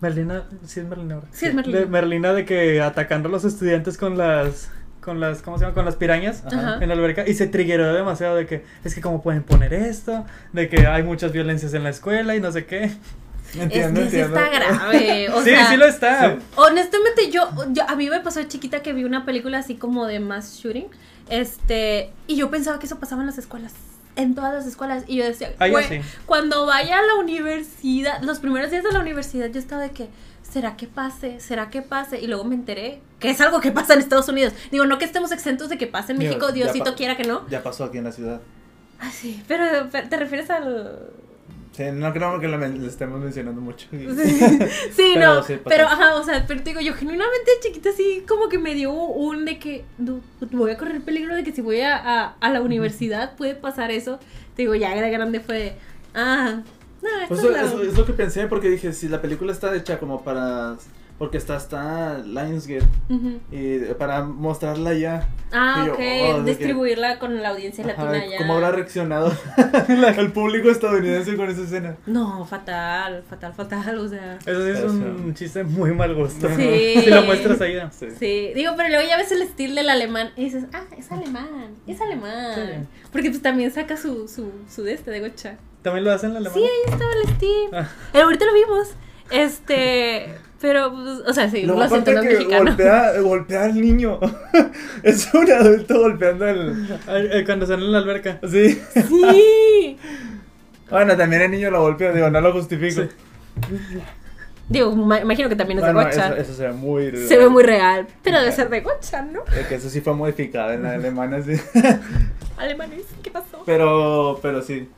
Merlina, sí es Merlina. ¿verdad? Sí, es Merlina. De Merlina de que atacando a los estudiantes con las. Con las, ¿cómo se llama? Con las pirañas. Ajá. En la alberca y se triggeró demasiado de que es que cómo pueden poner esto, de que hay muchas violencias en la escuela y no sé qué. Entiendo, es que sí está grave. O sí, sea, sí lo está. Honestamente, yo, yo, a mí me pasó de chiquita que vi una película así como de mass shooting. Este, y yo pensaba que eso pasaba en las escuelas. En todas las escuelas. Y yo decía, Ah, yo "Güey, sí. cuando vaya a la universidad, los primeros días de la universidad, yo estaba de que, ¿será que pase? ¿Será que pase? Y luego me enteré que es algo que pasa en Estados Unidos. Digo, no que estemos exentos de que pase en México, Diosito quiera que no. Ya pasó aquí en la ciudad. Ah, sí, pero, pero ¿te refieres al, Sí, no creo que lo, lo estemos mencionando mucho. Sí, sí, Pero no, sí pero ajá, o sea, pero te digo, yo genuinamente chiquita sí como que me dio un de que "Du- voy a correr peligro de que si voy a, a, a la universidad puede pasar eso. Te digo, ya de grande fue, de, ah, no, Pues eso es lo que pensé porque dije, si la película está hecha como para... Porque está hasta Lionsgate y para mostrarla ya. Ah, yo, ok, oh, que- distribuirla con la audiencia Ajá, latina ya. ¿Cómo habrá reaccionado el público estadounidense con esa escena? No, fatal, fatal, fatal, o sea. Eso sí es un chiste muy mal gusto. Sí. Si lo muestras ahí. Sí. Sí, digo, pero luego ya ves el estilo del alemán y dices, ah, es alemán, es alemán. Sí. Porque pues también saca su, su, su de este, de gocha. También lo hacen en la Sí, ahí estaba el Steve. Ah. Eh, ahorita lo vimos. Este, Pero, pues, o sea, sí, lo siento, aparte no es que mexicano. golpea, golpea al niño. es un adulto golpeando al. Eh, Cuando están en la alberca. Sí. Sí. Bueno, también el niño lo golpea, digo, no lo justifico. Sí. Digo, ma- imagino que también es de Bueno, gocha. eso, eso se ve muy. Se ve muy real, pero debe ser de gocha, ¿no? Eh, Que eso sí fue modificado en la alemana, sí. Alemanes, ¿qué pasó? Pero, pero sí.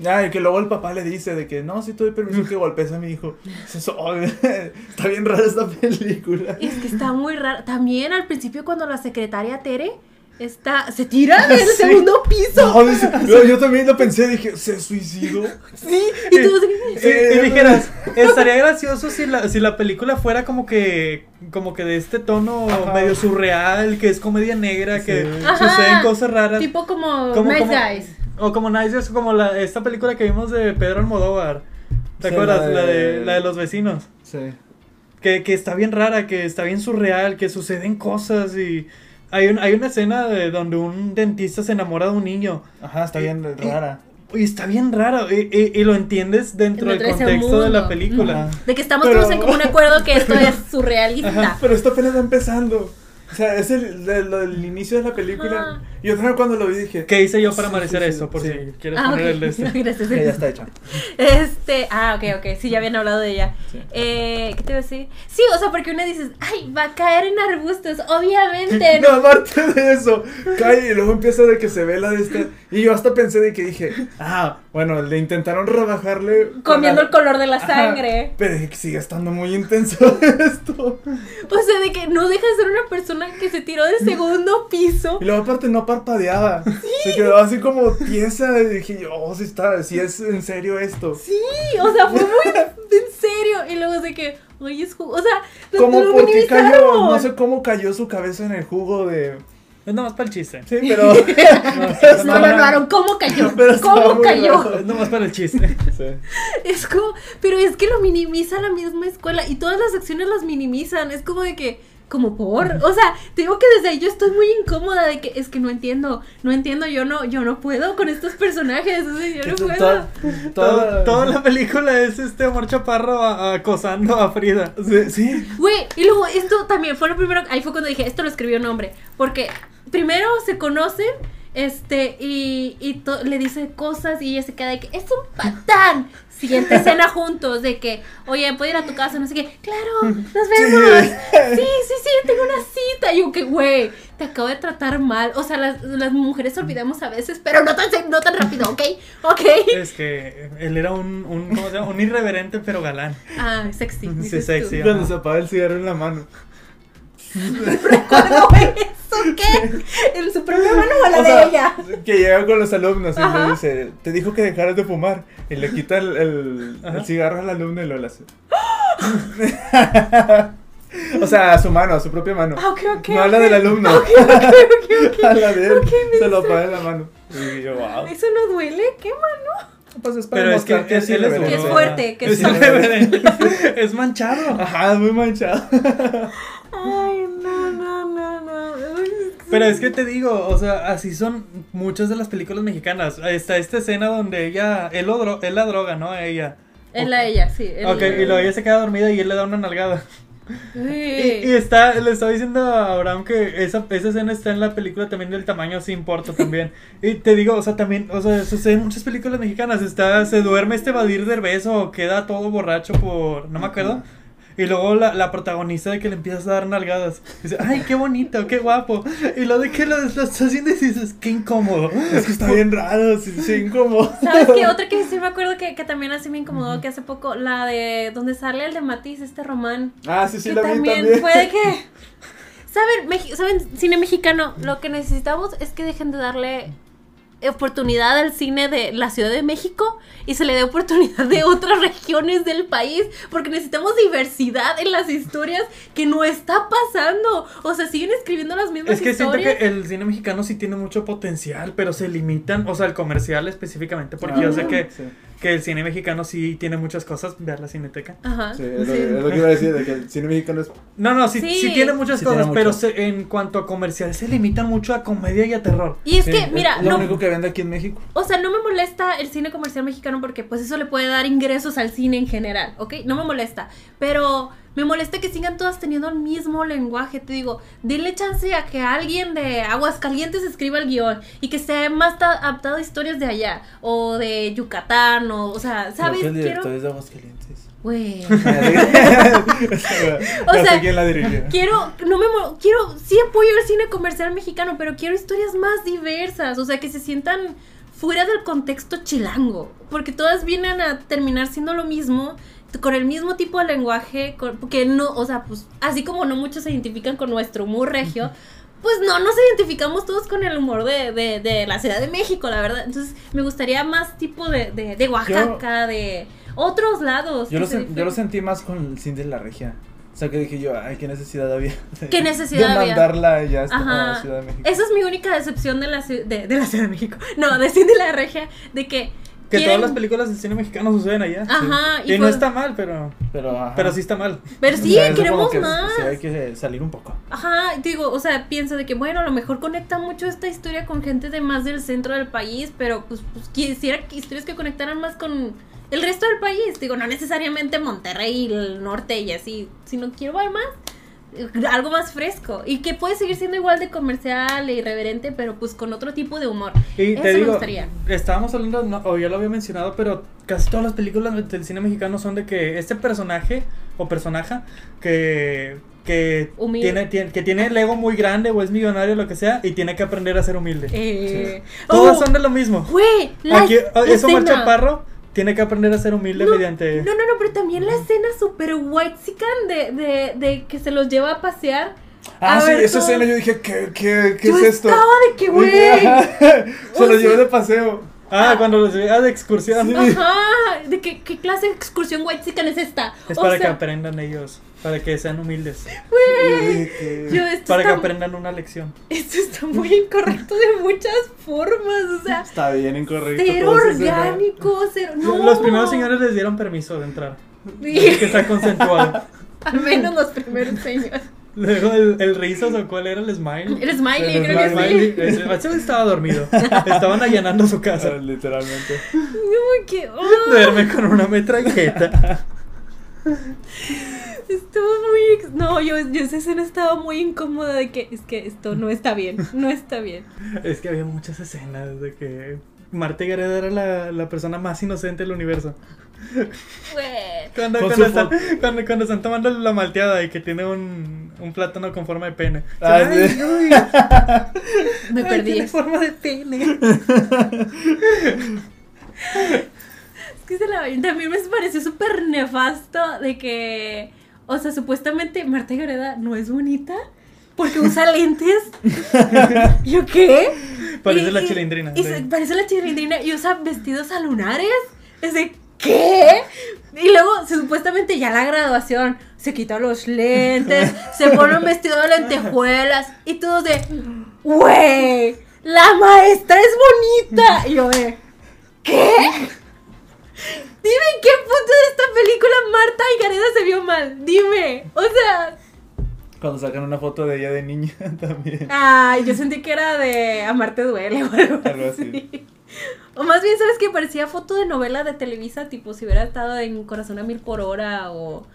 Y que luego el papá le dice de que no, sí te doy permiso que golpees a mi hijo. "Oh, está bien rara esta película. Es que está muy raro. También al principio cuando la secretaria Tere está se tira del Sí. segundo piso. No, dice- yo, yo también lo pensé, dije, ¿se suicidó? Sí, y todos Y, Sí, y es dijeras, estaría gracioso si la, si la película fuera como que como que de este tono Ajá. medio surreal, que es comedia negra, que Sí. Ajá. suceden cosas raras. tipo como como- Guys. O como Nice como la, esta película que vimos de Pedro Almodóvar. ¿Te Sí, acuerdas? la La de- la de los vecinos. Sí. Que, que está bien rara, que está bien surreal, que suceden cosas y... Hay, un, hay una escena de donde un dentista se enamora de un niño. Ajá, está bien Y- rara. Y está bien raro. Y, y- y lo entiendes dentro del contexto de la película. Ajá. De que estamos Pero- todos en común acuerdo que esto es surrealista. Pero esto apenas va empezando. O sea, es el, del inicio de la película. Ajá. Yo también cuando lo vi dije, ¿Qué hice yo para Sí, merecer sí, sí, eso? Por sí. si quieres Ah, poner ok. el de este. No, gracias. "Ya, ya está hecha. Este, ah, ok, ok, sí, ya habían hablado de ella. Sí. Eh, ¿qué te iba a decir? Sí, o sea, porque una dices, ay, va a caer en arbustos, obviamente. No, aparte de eso, cae y luego empieza de que se ve la de esta. Y yo hasta pensé de que dije, ah, bueno, le intentaron rebajarle. Comiendo la- el color de la Ajá, sangre. pero dije que sigue estando muy intenso esto. O sea, de que no deja de ser una persona que se tiró del segundo piso. Y luego aparte no parpadeaba. Se quedó así como tiesa. Y dije yo, oh, sí está, sí es en serio esto. Sí, o sea, fue muy en serio. Y luego de que, oye, es jugo. O sea, lo, Como lo porque cayó, minimizaron. no sé cómo cayó su cabeza en el jugo de. Es nomás para el chiste. Sí, pero. No, No lo hablaron, ¿cómo cayó? Pero ¿Cómo cayó? Es nomás para el chiste. Sí. Es como, pero es que lo minimiza la misma escuela y todas las acciones las minimizan. Es como de que, como por, o sea, te digo que desde ahí yo estoy muy incómoda de que es que no entiendo, no entiendo, yo no, yo no puedo con estos personajes, o sea, yo no puedo. Toda- Todo- toda- toda la película es este Omar Chaparro acosando a Frida. Sí, sí. Güey, y luego esto también fue lo primero, ahí fue cuando dije, esto lo escribió un hombre, porque primero se conocen, este, y, y to- le dice cosas y ella se queda de que es un patán. Siguiente escena juntos, de que, oye, ¿puedo ir a tu casa? No sé qué, claro, nos vemos. Sí, sí, sí, tengo una cita. Y yo que, güey, te acabo de tratar mal. O sea, las, las mujeres olvidamos a veces, pero no tan, no tan rápido, ¿ok? ¿Ok? Es que él era un, un, ¿cómo se llama? un irreverente pero galán. Ah, sexy. Sí, sexy. Cuando se apaga el cigarro en la mano. ¿Recuerdo eso? ¿Qué? ¿En su propia mano o la O de sea, ella? Que llega con los alumnos y Ajá. le dice, te dijo que dejaras de fumar. Y le quita el, el, Ajá. el cigarro al alumno y lo hace. o sea, a su mano, a su propia mano. Ah, ok, ok. no a la ok. del alumno. Ok, ok, ok. a la de él. Se lo apaga en la mano. Y yo, wow. ¿Eso no duele? ¿Qué mano? Pues es para Pero es que, es, es. Que es duro, fuerte, es es es manchado. Ajá, es muy manchado. Ay, no, no, no, no. Pero es que te digo, o sea, así son muchas de las películas mexicanas. Está esta escena donde ella, él, lo él la droga, ¿no? A ella. Es la ella, sí. él- Ok, y luego ella se queda dormida y él le da una nalgada. Sí. Y, y está, le estaba diciendo a Abraham que esa, esa escena está en la película también del tamaño, sí importa también. y te digo, o sea, también, o sea, sucede en muchas películas mexicanas. Está, se duerme este Badir Derbez o queda todo borracho por, no me acuerdo. Y luego la, la protagonista de que le empiezas a dar nalgadas. Dice, ay, qué bonito, qué guapo. Y lo de que lo, lo estás haciendo y dices, qué incómodo. Es que está bien raro, sí, sí, incómodo. ¿Sabes qué? Otra que sí me acuerdo que, que también así me incomodó, que hace poco, la de donde sale el de Matiz, este román. Ah, sí, sí, que la vi también, también. fue de que. ¿Saben, ¿Saben? Cine mexicano, lo que necesitamos es que dejen de darle oportunidad al cine de la Ciudad de México y se le dé oportunidad de otras regiones del país porque necesitamos diversidad en las historias que no está pasando. O sea, siguen escribiendo las mismas Es que siento historias. que el cine mexicano sí tiene mucho potencial, pero se limitan, o sea, el comercial específicamente, porque yo sé que, Sí, que el cine mexicano sí tiene muchas cosas, ver la cineteca. Ajá. sí, es, lo, sí. es lo que iba a decir, de que el cine mexicano es... No, no, sí, sí. Sí. tiene muchas Sí cosas, tiene pero se- en cuanto a comercial se limitan mucho a comedia y a terror. Y es sí, que, mira, es lo no, único que vende aquí en México. O sea, no me molesta el cine comercial mexicano porque pues eso le puede dar ingresos al cine en general, ¿ok? No me molesta. Pero Me molesta que sigan todas teniendo el mismo lenguaje. Te digo, denle chance a que alguien de Aguascalientes escriba el guion y que sea más adaptado a historias de allá o de Yucatán o, o sea, ¿sabes? Creo que el Quiero... es de Aguascalientes. Güey. o sea, quién la dirigió. Quiero, no me quiero, sí apoyo el cine comercial mexicano, pero quiero historias más diversas, o sea, que se sientan fuera del contexto chilango, porque todas vienen a terminar siendo lo mismo, con el mismo tipo de lenguaje, con, porque no, o sea, pues, así como no muchos se identifican con nuestro humor regio, pues no nos identificamos todos con el humor de, de, de la Ciudad de México, la verdad. Entonces, me gustaría más tipo de, de, de Oaxaca, de otros lados. Yo lo, sen- yo lo sentí más con el cine de la regia. O sea, que dije yo, ay, qué necesidad había. de- ¿Qué necesidad de había? mandarla ya a Ciudad de México. Esa es mi única decepción de la, de, de la Ciudad de México. No, de Cine de la Regia, de que. Que quieren- todas las películas del cine mexicano suceden allá. Ajá, Y, y no pues- está mal, pero, Pero, ajá. pero sí está mal. Pero O sí, sea, queremos que más. Sí, hay que salir un poco. Ajá, digo, o sea, pienso de que, bueno, a lo mejor conecta mucho esta historia con gente de más del centro del país, pero pues, pues quisiera que historias que conectaran más con el resto del país. Digo, no necesariamente Monterrey y el norte y así, sino quiero ver más. Algo más fresco y que puede seguir siendo igual de comercial e irreverente, pero pues con otro tipo de humor. Y Eso te me digo, gustaría. estábamos hablando, no, o ya lo había mencionado, pero casi todas las películas del cine mexicano son de que este personaje o personaje que, que, tiene, tiene- que tiene el ego muy grande o es millonario o lo que sea y tiene que aprender a ser humilde. Eh, Todas oh, son de lo mismo. Güey, Aquí, la eso Omar escena. Chaparro tiene que aprender a ser humilde No, mediante... No, no, no, pero también la escena super white de, de, de que se los lleva a pasear. Ah, A sí, esa escena yo dije, ¿qué, qué, qué Yo es esto? estaba de que, güey. Se O lo sea- llevé de paseo. Ah, cuando los lleva de excursión. Ajá, de que, qué clase de excursión white es esta. Es O para que aprendan ellos, para que sean humildes, Yo, esto, para que aprendan una lección. esto está muy incorrecto de muchas formas. O sea, Está bien incorrecto. escena. orgánico, cero. No. Los primeros señores les dieron permiso de entrar. Sí, Que está consensuado. al menos los primeros señores. Luego el, el Rizos o cuál era el Smile. El smiley, El creo que Smiley, sí. ese estaba dormido. Estaban allanando su Ah, casa. literalmente. Como que. oh. Duerme con una metralleta. Estuvo muy. ex- No, yo, yo esa escena estaba muy incómoda de que es que esto no está bien, no está bien. Es que había muchas escenas de que Marta Gareda era la, la persona más inocente del universo. Güey. Cuando, cuando, están, cuando, cuando están tomando la malteada y que tiene un, un plátano con forma de pene. Ah, Ay, uy, Me ay, perdí. Tiene forma de pene. Es que se la también me pareció súper nefasto de que. O sea, supuestamente Marta Gareda no es bonita porque usa lentes. ¿Yo qué? Parece Y- la chilindrina. Y sí. parece la chilindrina y usa vestidos a lunares. Es de, ¿qué? Y luego, supuestamente, ya la graduación, se quita los lentes, se pone un vestido de lentejuelas y todos de, ¡Güey! ¡La maestra es bonita! Y yo de, ¿qué? Dime en qué punto de esta película Marta y Gareda se vio mal. Dime. O sea, Cuando sacan una foto de ella de niña también. Ay, yo sentí que era de Amarte duele o algo, Algo así. así. O más bien, ¿sabes qué? Parecía foto de novela de Televisa, tipo si hubiera estado en Corazón a Mil por Hora o...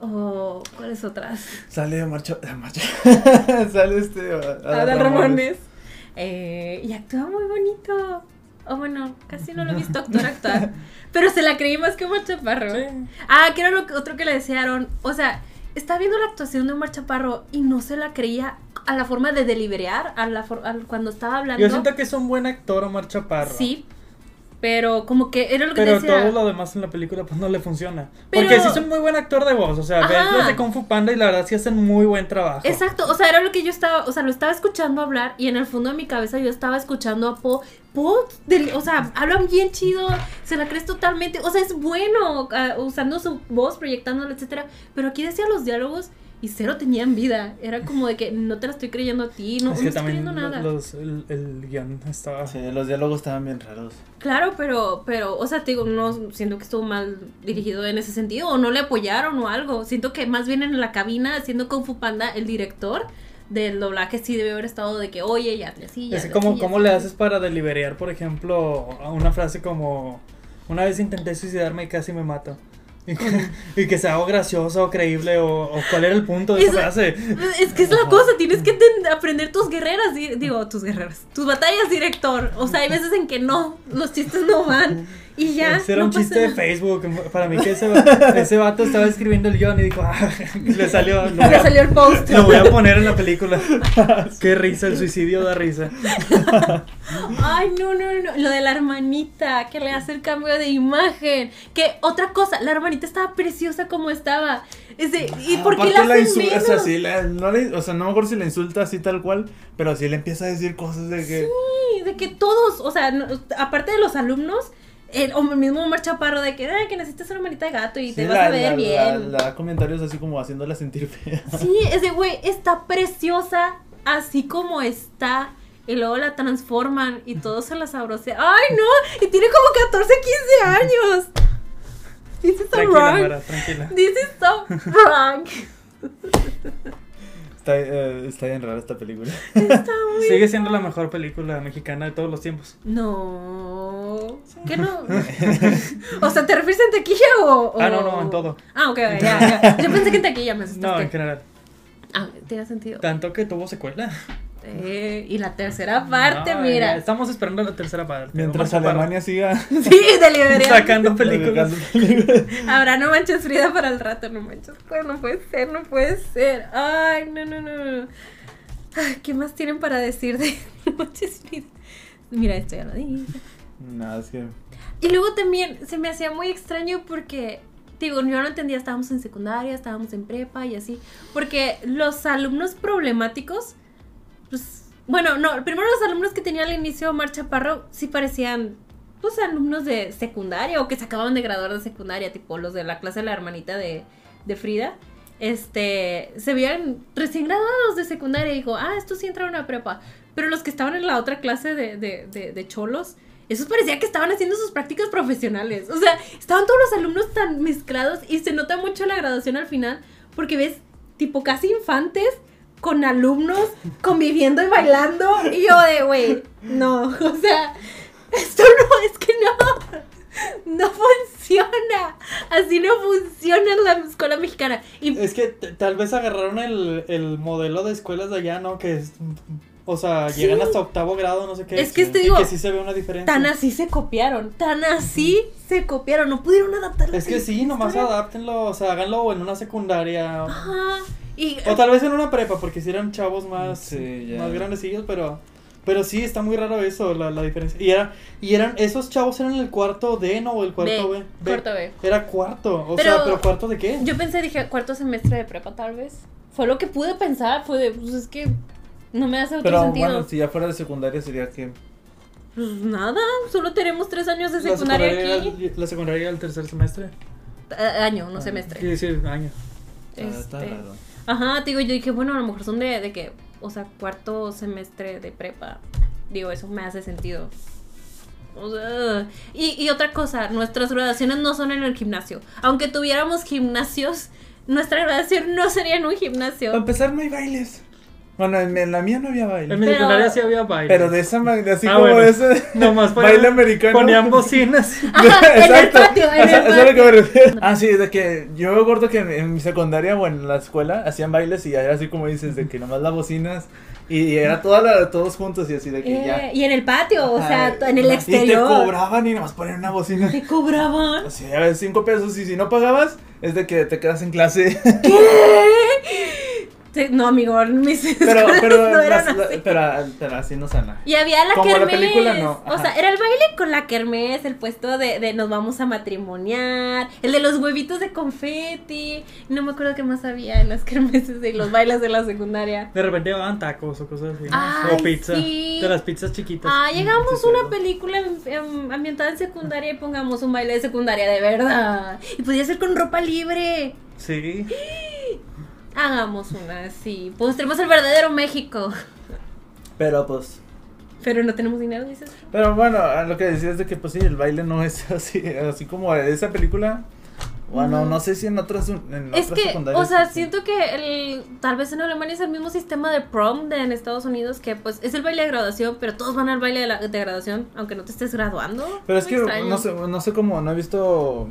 o ¿Cuáles otras? Sale Marcha. ah, Marcha. Sale este. Adal Adal Ramones. Eh, y actúa muy bonito. O bueno, casi no lo he visto actuar actuar. Pero se la creí más que Omar Chaparro. Sí. Ah, que era lo que- otro que le desearon. O sea, estaba viendo la actuación de Omar Chaparro y no se la creía a la forma de deliberar, a la for- al- cuando estaba hablando. Yo siento que es un buen actor Omar Chaparro. Sí, pero como que era lo que Pero te decía. todo lo demás en la película pues no le funciona. Pero- Porque sí es un muy buen actor de voz. O sea, ves Ajá. los de Kung Fu Panda y la verdad sí hacen muy buen trabajo. Exacto, o sea, era lo que yo estaba, o sea, lo estaba escuchando hablar y en el fondo de mi cabeza yo estaba escuchando a Po. Po, del- o sea, hablan bien chido, se la crees totalmente, o sea, es bueno ah, usando su voz, proyectándola, etcétera. Pero aquí decía los diálogos y cero tenían vida. Era como de que no te la estoy creyendo a ti, no, es no estoy creyendo nada. los- el, el guion estaba... Sí, los diálogos estaban bien raros. Claro, pero, pero, o sea, te digo, no siento que estuvo mal dirigido en ese sentido, o no le apoyaron o algo. Siento que más bien en la cabina haciendo Kung Fu Panda, el director del doblaje sí debe haber estado de que, oye, ya te así, ya Es como, ¿cómo así". le haces para deliberar, por ejemplo, a una frase como... Una vez intenté suicidarme y casi me mato. Y que, y que sea algo gracioso o creíble o, o cuál era el punto de esa Eso- frase. Es que es la cosa, tienes que aprender tus guerreras, di- digo, tus guerreras, tus batallas, director. O sea, hay veces en que no, los chistes no van y ya. Era no un chiste de. Facebook. Para mí que ese, ese vato estaba escribiendo el guion y dijo, ah, le salió. Voy, Le salió el post. lo voy a poner en la película. Qué risa, el suicidio da risa. Ay, no, no, no. Lo de la hermanita, que le hace el cambio de imagen. Que otra cosa, la hermanita estaba preciosa como estaba. Ese, ¿Y por qué Ah, la insulta, o sea, sí, la- no le- o sea, no mejor si la insulta así tal cual, pero sí le empieza a decir cosas de que... Sí, de que todos, o sea, no- aparte de los alumnos, el, o el mismo Omar Chaparro, de que, que necesitas una hermanita de gato y sí, te vas la- a ver la- bien. la- comentarios así como haciéndola sentir fea. Sí, ese güey está preciosa así como está. Y luego la transforman y todo se la sabrosea. ¡Ay, no! Y tiene como 14, 15 años. This is so Tranquila, wrong. Mara, tranquila. This is so wrong. Está, eh, está bien rara esta película. Está muy. Sigue siendo la mejor película mexicana de todos los tiempos. No. ¿Qué no? o sea, ¿te refieres en taquilla o, o- Ah, no, no, en todo. Ah, ok, ok, ya, ya. Yo pensé que en taquilla me asustaste. No, en general. Ah, tiene sentido. Tanto que tuvo secuela. Eh, y la tercera parte, No, mira. ya Estamos esperando la tercera parte. Mientras Alemania siga Sí, sacando películas. Habrá no manches Frida para el rato, no manches. Pues no puede ser, no puede ser. Ay, no, no, no. no. Ay, ¿Qué más tienen para decir de no manches Frida? Mira, esto ya lo dije. Nada, es que... Y luego también se me hacía muy extraño porque, digo, yo no entendía, estábamos en secundaria, estábamos en prepa y así. Porque los alumnos problemáticos, pues, bueno, no, primero los alumnos que tenía al inicio Omar Chaparro sí parecían, pues, alumnos de secundaria o que se acababan de graduar de secundaria, tipo los de la clase de la hermanita de, de Frida. Este, se veían recién graduados de secundaria y digo, ah, estos sí entraron a prepa. Pero los que estaban en la otra clase de, de, de, de cholos, esos parecía que estaban haciendo sus prácticas profesionales. O sea, estaban todos los alumnos tan mezclados y se nota mucho la graduación al final porque ves tipo casi infantes con alumnos conviviendo y bailando y yo de, güey, no, o sea, esto no, es que no. No funciona. Así no funciona la escuela mexicana. Y Es que tal vez agarraron el, el modelo de escuelas de allá, ¿no? Que es. O sea, Sí. llegan hasta octavo grado, no sé qué. Es que te y digo, que sí se ve una diferencia. tan así se copiaron. Tan así se copiaron. No pudieron adaptar la Es que sí, nomás adáptenlo, o sea, háganlo en una secundaria. o- Ajá. Y O tal vez en una prepa, porque si eran chavos más, Sí, ya. más grandecillos, pero. Pero sí, está muy raro eso, la, la diferencia. Y era, y eran, esos chavos eran el cuarto D, ¿no? O el cuarto B. B, B. cuarto B. Era cuarto. O Pero- sea, pero cuarto de qué? Yo pensé, dije, cuarto semestre de prepa, tal vez. Fue lo que pude pensar. Fue de, pues es que no me hace otro Pero sentido. bueno, si ya fuera de secundaria sería que... Pues nada, solo tenemos tres años de La secundaria aquí. era- la secundaria era el tercer semestre. A- año, no Ah, semestre. Quiere decir año. Está, está Este, raro. Ajá, te digo, yo dije, bueno, a lo mejor son de, de que, o sea, cuarto semestre de prepa. Digo, eso me hace sentido. O sea, y, y otra cosa, nuestras graduaciones no son en el gimnasio. Aunque tuviéramos gimnasios, nuestra graduación no sería en un Para gimnasio. empezar, no hay bailes. Bueno, en, en la mía no había baile. En mi Pero- secundaria sí había baile. Pero de esa manera, así Ah, como bueno. ese Nomás ponían- baile americano. Ponían bocinas. Ajá, en el patio, en el Eso- eso es lo que patio. me refiero. Ah, sí, de que yo me acuerdo que en, en mi secundaria o en la escuela hacían bailes y era así como dices, de que nomás las bocinas y, y era toda la, todos juntos y así de que ya. Eh, y en el patio, o sea, en el Y te exterior. cobraban y nomás ponían una bocina. Te cobraban. O sea, a ver, cinco pesos y si no pagabas, es de que te quedas en clase. ¿Qué? Sí, No, amigo, mis pero, pero, no eran las- la- así. pero, pero así no sana. Y había la Como la kermés. película, no. O sea, era el baile con la kermés, el puesto de, de nos vamos a matrimoniar, el de los huevitos de confeti. No me acuerdo qué más había en las kermeses y los bailes de la secundaria. De repente daban tacos o cosas así. Ay, o pizza. sí. De las pizzas chiquitas. Ah, llegamos una película ambientada en secundaria y pongamos un baile de secundaria de verdad. Y podía ser con ropa libre. Sí. Hagamos una así. Mostremos el verdadero México. Pero pues. Pero no tenemos dinero, dices. Pero bueno, a lo que decías de que pues sí, el baile no es así, así como esa película. Bueno, No. no sé si en otras en Es otras que, secundarias o sea, sí. siento que el, tal vez en Alemania es el mismo sistema de prom de en Estados Unidos, que pues es el baile de graduación, pero todos van al baile de, la- de graduación, aunque no te estés graduando. Pero es que extraño. no sé, no sé cómo, no he visto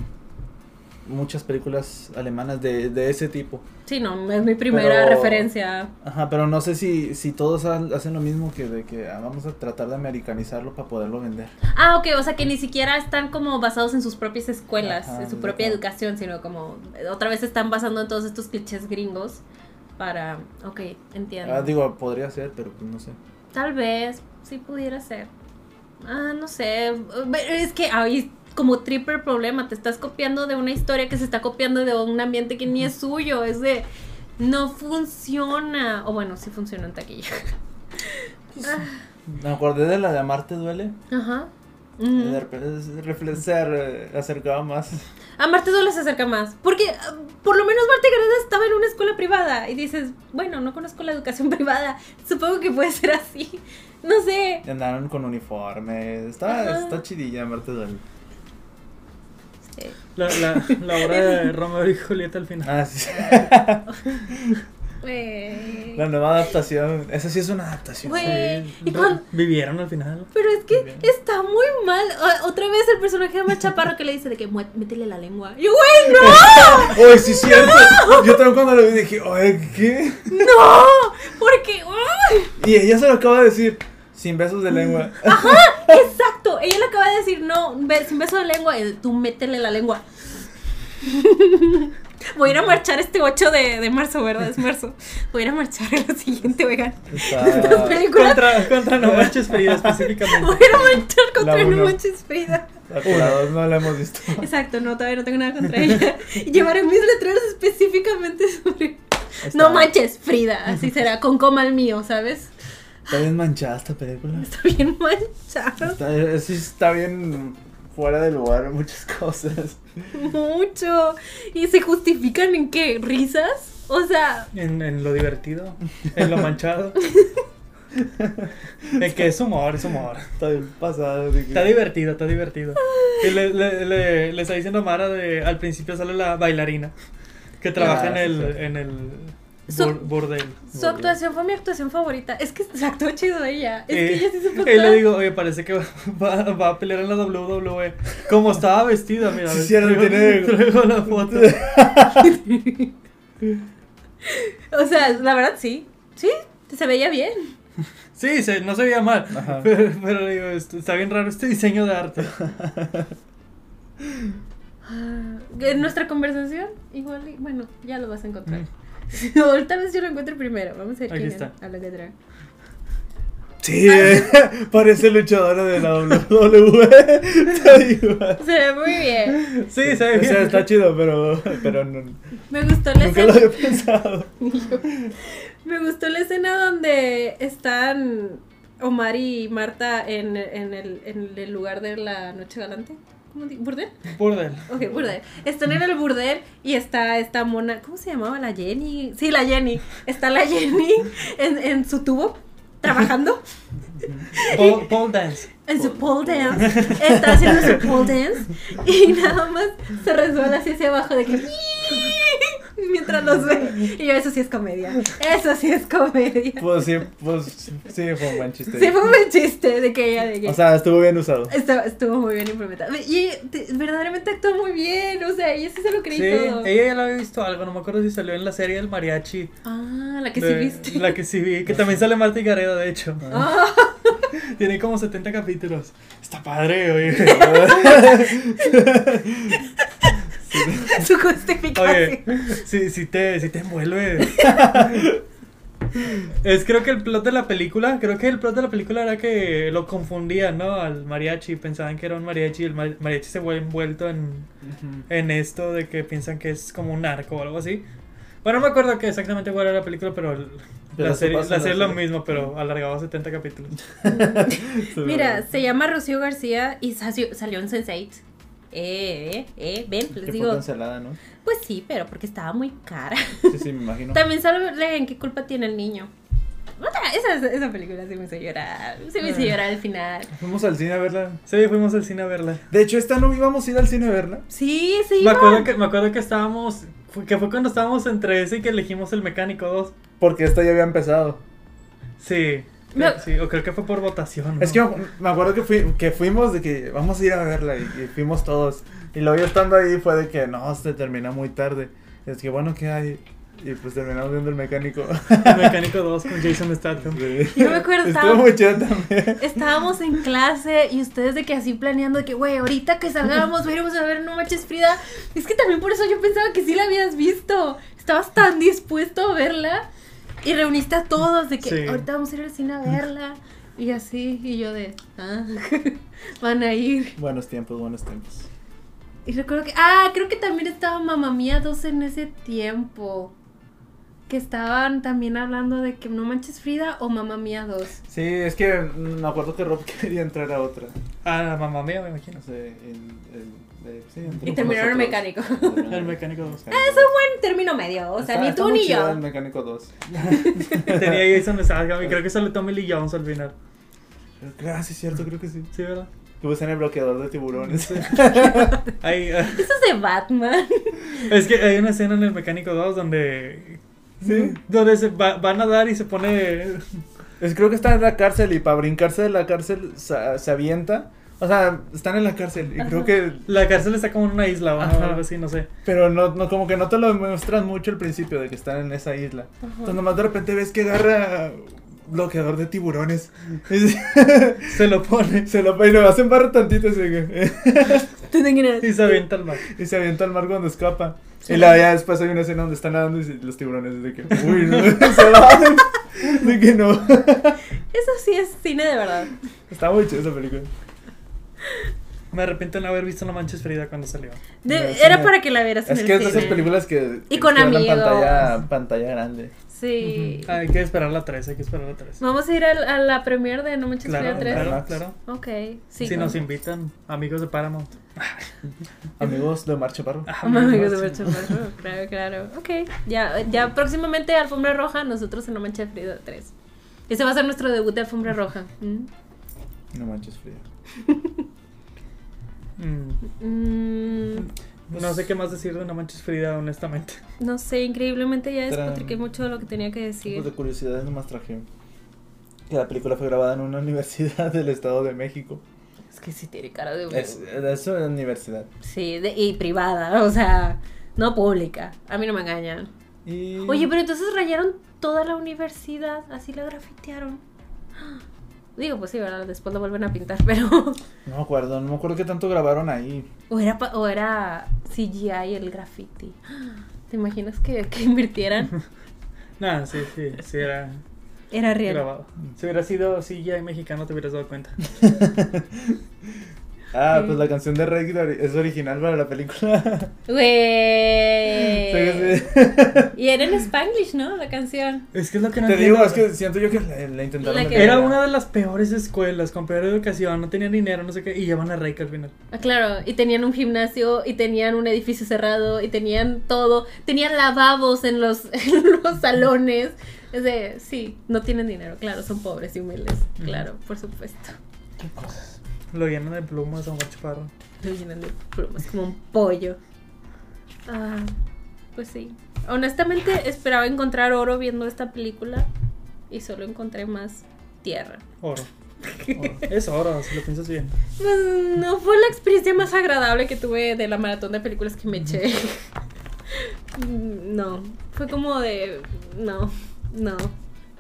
muchas películas alemanas de, de ese tipo. Sí, no, es mi primera Pero- referencia. Ajá, pero no sé si, si todos ha- hacen lo mismo que de que ah, vamos a tratar de americanizarlo para poderlo vender. Ah, ok, o sea que ni siquiera están como basados en sus propias escuelas, Ajá, en su propia educación, sino como otra vez están basando en todos estos clichés gringos para... Ok, entiendo. Ah, digo, podría ser, pero pues no sé. Tal vez, sí pudiera ser. Ah, no sé. Es que hay como triple problema. Te estás copiando de una historia que se está copiando de un ambiente que ni es suyo. Es de. No funciona. O bueno, sí funciona en taquilla. Me acordé de la de Amarte Duele. Ajá. De repente se acercaba más. A Marte Duele se acerca más. Porque ah, por lo menos Marte Gareda estaba en una escuela privada. Y dices, bueno, no conozco la educación privada. Supongo que puede ser así. No sé. Y Andaban con uniforme. Está, Ajá. está chidilla Amarte Duele. La, la, la obra de Romeo y Julieta al final. Ah, sí. Eh, La nueva adaptación. Esa sí es una adaptación. Güey. Sí, ¿y cuándo- Vivieron al final. Pero es que está muy mal. O- Otra vez el personaje de Omar Chaparro que le dice de que "Mue- métele la lengua. Y yo, güey, no, Uy, sí es cierto. Yo también cuando lo vi dije, oye, ¿qué? no. Porque, ¡ay! Y ella se lo acaba de decir. Sin besos de lengua. exacto. Ella le acaba de decir, no, be- sin beso de lengua. tú métele la lengua. Voy a ir a marchar este 8 de, de marzo, ¿verdad? Es marzo. Voy a ir a marchar el siguiente, oigan. Estas películas. Contra, contra No Manches Frida específicamente. Voy a ir a marchar contra La No. Manches Frida. La dos no la hemos visto. Exacto, no, todavía no tengo nada contra ella. Y llevaré mis letreros específicamente sobre. Está- No manches, Frida, así será, con coma el mío, ¿sabes? Está bien manchada esta película. Está bien manchado. Está, sí, está bien fuera de lugar en muchas cosas. Mucho. ¿Y se justifican en qué? ¿Risas? O sea, En, en lo divertido, en lo manchado. En que es humor, es humor. Está bien pasada. de que- Está divertido, está divertido. Y le, le, le, le está diciendo Mara de. Al principio sale la bailarina. Que trabaja Ah, en el. sí. En el Su- su actuación fue mi actuación favorita. Es que se actuó chido ella. Es que Eh, ella sí se Y le digo, oye, parece que va, va, va a pelear en la WWE. Como estaba vestida, mira. Sí, cierto, traigo- traigo la foto. O sea, la verdad sí. Sí, se veía bien. Sí, se, no se veía mal. Ajá. Pero, pero digo, esto- está bien raro este diseño de arte. En nuestra conversación, igual, bueno, ya lo vas a encontrar. Mm. O tal vez yo lo encuentre primero. Vamos a ver Aquí quién está. es. A la letra. Sí, eh, parece luchadora de la WWE. Está igual. Se ve muy bien. Sí, se ve O bien. sea, está chido, pero, pero no- Me gustó la nunca lo escena. había pensado. Me gustó la escena donde están Omar y Marta en, en, el, en el lugar de la noche galante. ¿Cómo di- ¿Burdel? Burdel. Ok, burdel. Están en el burdel y está esta mona. ¿Cómo se llamaba? La Jenny. Sí, la Jenny. Está la Jenny en, en su tubo trabajando. Pole dance. En su pole dance. Está haciendo su pole dance. Y nada más se resbala así hacia abajo de que. Mientras los ve. Y yo, eso sí es comedia. Eso sí es comedia. Pues sí, pues sí, fue un buen chiste. Sí, fue un buen chiste de que ella. De que O sea, estuvo bien usado. estuvo, estuvo muy bien implementado. Y te- verdaderamente actuó muy bien. O sea, ella sí se lo creí Sí, todo. ella ya lo había visto algo, no me acuerdo si salió en la serie del mariachi. Ah, la que de- sí viste. La que sí vi, que también sale Marta y Gareda, de hecho. Ah, Tiene como 70 capítulos. Está padre, oye. su justificación. Oye, sí, sí te, sí te envuelve. Es creo que el plot de la película, creo que el plot de la película era que lo confundían, ¿no? Al mariachi, pensaban que era un mariachi y el ma- mariachi se vuelve envuelto en, en esto de que piensan que es como un narco o algo así. Bueno, no me acuerdo que exactamente cuál era la película, pero, el- Pero la serie, la es lo mismo, pero alargado a 70 capítulos. Mira, se llama Rocío García y salió, salió en Sense8. Eh, eh, eh, ven, Que les fue digo. cancelada, ¿no? Pues sí, pero porque estaba muy cara. Sí, sí, me imagino. También sabe en qué culpa tiene el niño. Otra, esa, esa película sí me hizo llorar. Sí me hizo Ah. llorar al final. Fuimos al cine a verla. Sí, fuimos al cine a verla. De hecho, esta no íbamos a ir al cine a verla. Sí, sí. Me acuerdo que, me acuerdo que estábamos, fue- que fue cuando estábamos entre ese y que elegimos el mecánico 2. Porque esta ya había empezado. Sí. No. Sí, o creo que fue por votación. ¿no? Es que me acuerdo que, fui, que fuimos de que vamos a ir a verla y, y fuimos todos. Y luego yo estando ahí fue de que no, se termina muy tarde. Es que bueno, ¿qué hay? Y pues terminamos viendo el mecánico. El mecánico 2 con Jason Statham. Yo me acuerdo, Estuvo estaba- muy chido también. Estábamos en clase y ustedes de que así planeando de que, güey, ahorita que salgamos, iremos a ver No Manches Frida. Es que también por eso yo pensaba que sí la habías visto. Estabas tan dispuesto a verla y reuniste a todos de que Sí. ahorita vamos a ir al cine a verla. Y así, y yo de, ah, van a ir. Buenos tiempos, buenos tiempos. Y recuerdo que, ah, creo que también estaba Mamá Mía 2 en ese tiempo. Que estaban también hablando de que No Manches Frida o Mamá Mía 2. Sí, es que me acuerdo que Rob quería entrar a otra. Ah, mamá mía, me imagino. No sé, el, el, el- sí, Y terminaron en nosotros. mecánico. El en mecánico 2. Buen término medio, o sea, Está- ni tú ni yo. El mecánico 2. Tenía Jason Statham y creo que sale Tommy Lee Jones al final. Ah, sí, es cierto, creo que sí. Sí, ¿verdad? Que usan el bloqueador de tiburones. Hay, ah, Eso es de Batman. es que hay una escena en el mecánico 2 donde. Sí. Donde se va, va a nadar y se pone. Es, creo que está en la cárcel y para brincarse de la cárcel se, se avienta. O sea, están en la cárcel y creo Ajá. que... La cárcel está como en una isla o Ajá. algo así, no sé. Pero no, no, como que no te lo muestran mucho al principio de que están en esa isla. Entonces nomás de repente ves que agarra bloqueador de tiburones. Se lo pone se lo y lo hacen barra tantito así que- y se avienta al mar. y se avienta al mar cuando escapa. Y luego ya después hay una escena donde están nadando y los tiburones de que, uy, no, se van. De que no. Eso sí es cine de verdad. Está muy chida esa película. Me arrepiento de no haber visto No Manches Frida cuando salió. De- era para que la vieras en Es el que es de esas películas que. Y que con amigos. Pantalla, pantalla grande. Sí. Hay que esperar la 3, hay que esperar la 3. Vamos a ir al- a, la premiere de No Manches Claro, Frida 3. claro, claro. Ok, sí. si nos invitan, amigos de Paramount. Amigos de Marcha Parro. Ah, Amigos de. Marcha Parro, Claro, claro. Ok. Ya, ya próximamente Alfombra Roja, nosotros en No Manches Frida 3. Ese va a ser nuestro debut de Alfombra Roja. ¿Mm? No manches frío. Mm, Mm, no sé qué más decir de No Manches Frida, honestamente. no sé, increíblemente ya despotriqué mucho de lo que tenía que decir. Pues de curiosidades nomás traje. Que la película fue grabada en una universidad del Estado de México. Es que sí tiene cara de... Es, es una universidad. Sí, de- y privada, o sea, no pública. A mí no me engañan. Y... Oye, pero entonces rayaron toda la universidad, así la grafitearon. Digo, pues sí, ¿verdad? Después lo vuelven a pintar, pero... No me acuerdo, no me acuerdo qué tanto grabaron ahí. O era, pa- o era CGI el graffiti. ¿Te imaginas que, que invirtieran? Nada, sí, sí, sí era Era real. grabado. Si hubiera sido CGI mexicano, te hubieras dado cuenta. Ah, pues la canción de Rey es original para la película. Güey. Sí, sí. Y era en Spanglish, ¿no? La canción. Es que es lo que no Te entiendo. digo, es que siento yo que la, la intentaron. La que- meter Era una de las peores escuelas, con peor educación, no tenían dinero, no sé qué, y llevan a Reika al final. Ah, claro, y tenían un gimnasio, y tenían un edificio cerrado, y tenían todo. Tenían lavabos en los, en los salones. Es de, sí, no tienen dinero, claro, son pobres y humildes. Claro, por supuesto. Lo llenan de plumas a un chaparro. Lo llenan de plumas como un pollo. Ah, pues sí. Honestamente esperaba encontrar oro viendo esta película y solo encontré más tierra. Oro. Oro. Es oro, si lo piensas bien. Pues, no fue la experiencia más agradable que tuve de la maratón de películas que me eché. No, fue como de... No, no.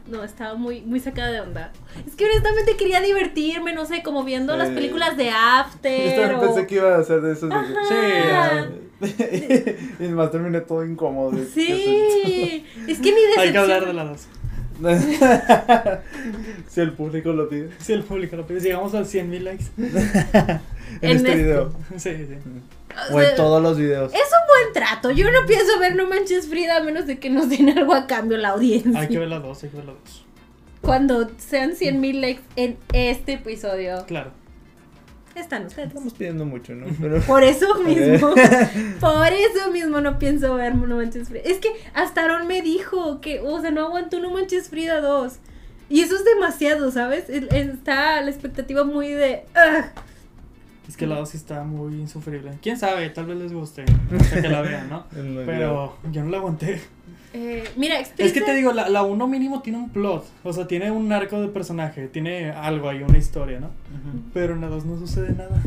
No, estaba muy, muy sacada de onda. Es que honestamente quería divertirme, no sé, como viendo las películas de Yo After. también o- pensé que iba a ser de esos. Ajá. Sí. y más terminé todo incómodo. Sí, es que ni decepción. Hay que hablar de las dos. si el público lo pide. Si el público lo pide, llegamos a 100 mil likes. En, En este este. video. Sí, sí. O O en todos los videos. Es un buen trato. Yo no pienso ver No Manches Frida a menos de que nos den algo a cambio la audiencia. Hay que ver las dos, hay que ver las dos. Cuando sean 100 mil likes en este episodio, Claro. están ustedes. Estamos pidiendo mucho, ¿no? Pero... Por eso mismo, por eso mismo no pienso ver No Manches Frida. Es que hasta Aaron me dijo que, o sea, no aguantó No Manches Frida 2. Y eso es demasiado, ¿sabes? El- Está la expectativa muy de... "Ugh". Es que la 2 sí está muy insufrible. Quién sabe, tal vez les guste. Sea, que la vean, ¿no? Pero yo no la aguanté. Eh, mira, Es que te digo, la, la 1 mínimo tiene un plot. O sea, tiene un arco de personaje. Tiene algo ahí, una historia, ¿no? Pero en la 2 no sucede nada.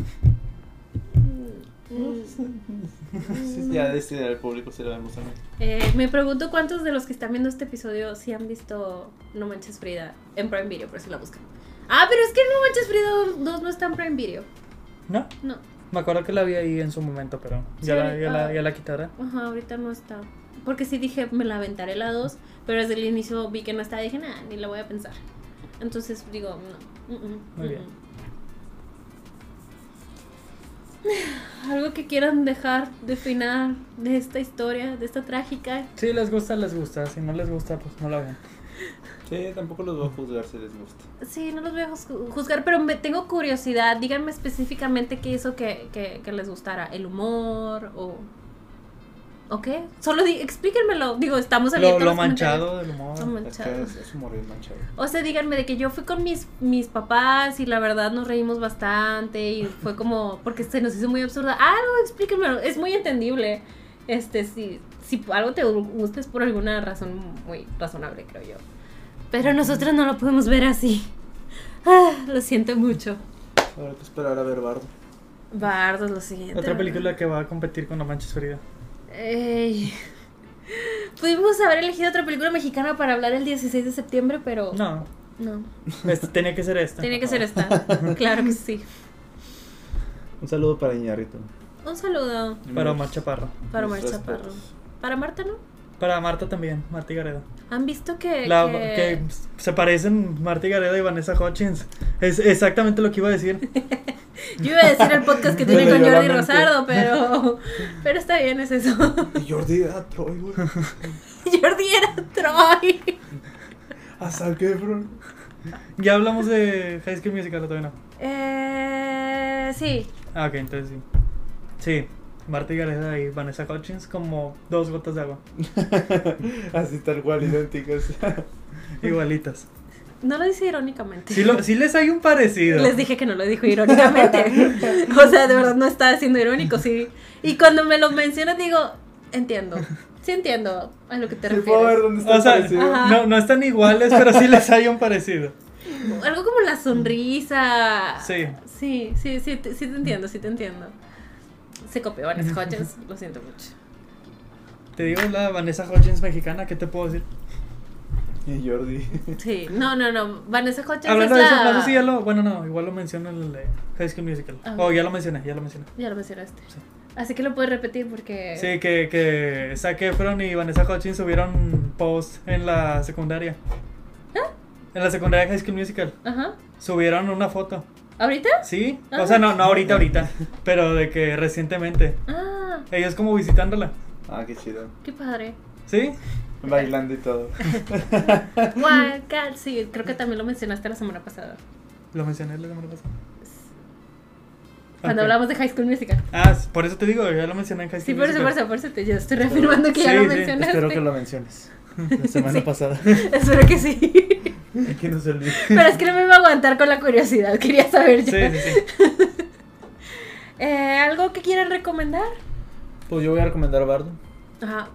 Sí, ya decide al público si lo vemos o no. Eh, me pregunto cuántos de los que están viendo este episodio sí han visto No Manches Frida en Prime Video, por eso la buscan. Ah, pero es que No Manches Frida 2 no está en Prime Video. ¿No? No. Me acuerdo que la vi ahí en su momento, pero ya, la, ya, la, ya la quitaron. Ajá, ahorita no está. Porque sí dije, me la aventaré la 2, pero desde el inicio vi que no estaba y dije, nah, ni la voy a pensar. Entonces digo, no. mm, mm, Muy mm, bien. Algo que quieran dejar de final de esta historia, de esta trágica. Si les gusta, les gusta. Si no les gusta, pues no la vean. Sí, tampoco los voy a juzgar si les gusta. Sí, no los voy a juz- juzgar, pero me tengo curiosidad. Díganme específicamente qué hizo que, que, que les gustara. ¿El humor o...? ¿O qué? Solo di- explíquenmelo. Digo, estamos Lo, abiertos. lo comentarios. manchado del humor. Lo Es manchado. que es, es humor bien manchado. O sea, díganme de que yo fui con mis, mis papás y la verdad nos reímos bastante y fue como, porque se nos hizo muy absurda. Ah, no, explíquenmelo, es muy entendible. Este, si, si algo te gusta es por alguna razón muy razonable, creo yo. Pero nosotros no lo podemos ver así. Ah, lo siento mucho. Habrá que esperar a ver Bardo. Bardos, lo siguiente. Otra película que va a competir con No Manches Frida. Ey. Pudimos haber elegido otra película mexicana para hablar el 16 de septiembre, pero No, no. este, tenía que ser esta. Tiene que ser esta. Claro que sí. Un saludo para Iñarrito. Un saludo Para Omar Chaparro. para Omar Chaparro. Para Marta, ¿no? Para Marta también, Marta y Gareda. ¿Han visto que, La, que- que se parecen Marta y Gareda y Vanessa Hodgins. Es exactamente lo que iba a decir. Yo iba a decir el podcast que tiene con Jordi. Rosardo, pero pero está bien, es eso. Y Jordi era Troy, güey. Jordi era Troy. A Zac Efron. Ya hablamos de High School Musical, ¿o todavía no? Eh, sí. Ah, ok, entonces sí. Sí, Marta Gareda y Vanessa Hodgins como dos gotas de agua. Así tal cual, idénticas. Igualitas. No lo dice irónicamente. Sí, lo- sí les hay un parecido. Les dije que no lo dijo irónicamente. o sea, de verdad no está siendo irónico, sí. Y cuando me lo mencionas digo, entiendo. Sí entiendo a lo que te Sí, puedo ver refieres. dónde está O sea, parecido. Ajá. no, no están iguales, pero sí les hay un parecido. Algo como la sonrisa. Sí. Sí, sí, sí, te- sí te entiendo, sí te entiendo. Se copió Vanessa Hodgins, lo siento mucho. Te digo la Vanessa Hodgins mexicana, ¿qué te puedo decir? Y Jordi. Sí, no, no, no. Vanessa Hodgins Hablando es de eso, la... no sé si ya lo. Bueno, no, igual lo menciono en el de High School Musical. Ah. Oh, ya lo mencioné, ya lo mencioné. Ya lo mencionaste. Sí. Así que lo puedes repetir porque... Sí, que, que Zac Efron y Vanessa Hodgins subieron post en la secundaria. ¿Ah? En la secundaria de High School Musical. Ajá. Subieron una foto. ¿Ahorita? Sí, Ah. o sea, no, no ahorita, ahorita. Pero de que recientemente. Ah, Ellos como visitándola. Ah, qué chido. qué padre. ¿Sí? Bailando y todo. Guacal, sí, creo que también lo mencionaste la semana pasada. Lo mencioné la semana pasada. Cuando hablamos de High School Musical. Ah, por eso te digo, ya lo mencioné en High Sí, School por eso, por Musical. eso, por eso te, yo estoy reafirmando que ya Sí, lo sí, mencionaste. Espero que lo menciones. La semana Sí. pasada. Espero que sí. Que no se olvide. Pero es que no me iba a aguantar con la curiosidad, quería saber Sí, ya. sí, sí. Eh, ¿Algo que quieran recomendar? Pues yo voy a recomendar a Bardo. Ajá.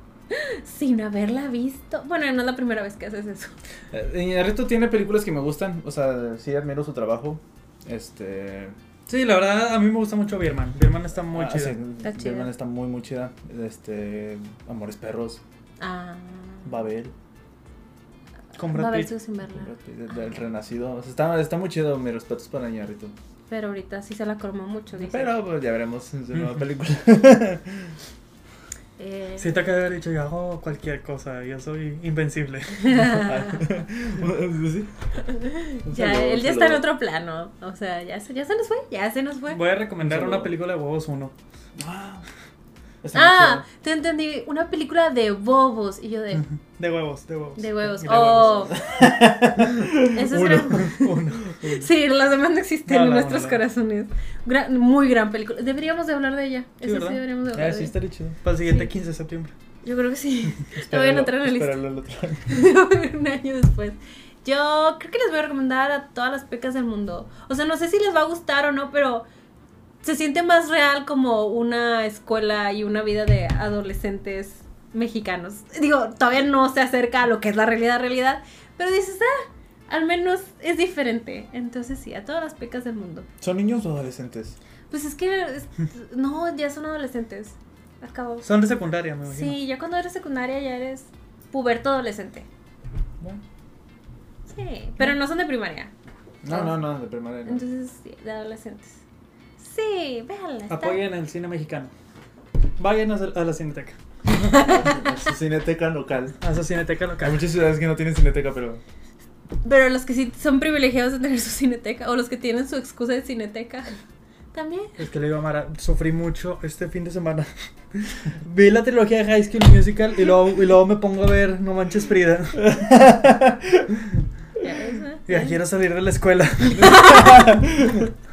Sin haberla visto. Bueno, no es la primera vez que haces eso. Eh, Iñárritu tiene películas que me gustan. O sea, sí admiro su trabajo. Este. Sí, la verdad, a mí me gusta mucho Bierman. Bierman está muy ah, chido. sí, Está chida. Birdman está muy, muy chida. Este. Amores Perros. Ah. Babel. Con Va a Brad ver Pitt. sin verla. El, el Renacido. O sea, está, está muy chido. Mis respetos para Iñárritu. Pero ahorita sí se la colmó mucho, dice. Pero pues, ya veremos en su nueva película. Eh, Siento que haber dicho, yo hago cualquier cosa, yo soy invencible. Sí. Ya, saludo, él ya está en otro plano. O sea, ya se, ya se nos fue, ya se nos fue. Voy a recomendar Un una película de huevos 1. Ah, Ah, te entendí. Una película de bobos. Y yo de, De huevos, de huevos. de huevos. De Oh. Eso es Uno. gran- Uno. Sí, las demás no existen No, en no, nuestros corazones. Gran- muy gran película. Deberíamos de hablar de ella. Sí, Eso ¿verdad? sí deberíamos de hablar Ah, de sí, ella. estaría chido. Para el siguiente Sí. 15 de septiembre. Yo creo que sí. Lo voy a anotar en la lista. El otro año. un año después. Yo creo que les voy a recomendar a todas las pecas del mundo. O sea, no sé si les va a gustar o no, pero se siente más real como una escuela y una vida de adolescentes mexicanos. Digo, todavía no se acerca a lo que es la realidad, realidad, pero dices, ah, al menos es diferente. Entonces sí, a todas las pecas del mundo. ¿Son niños o adolescentes? Pues es que, es- no, ya son adolescentes. Acabo. Son de secundaria, me imagino. Sí, ya cuando eres secundaria ya eres puberto adolescente. Bueno. Sí, pero no son de primaria. No, no, no, de primaria no. Entonces, sí, de adolescentes. Sí, véanla. está- Apoyen el cine mexicano. Vayan a a la cineteca. Su cineteca local. A esa cineteca Hay local. muchas ciudades que no tienen cineteca, pero. Pero los que sí son privilegiados de tener su cineteca, o los que tienen su excusa de cineteca, también. Es que le digo a Mara, sufrí mucho este fin de semana. Vi la trilogía de High School Musical y luego, y luego me pongo a ver No Manches Frida. Ya quiero salir de la escuela.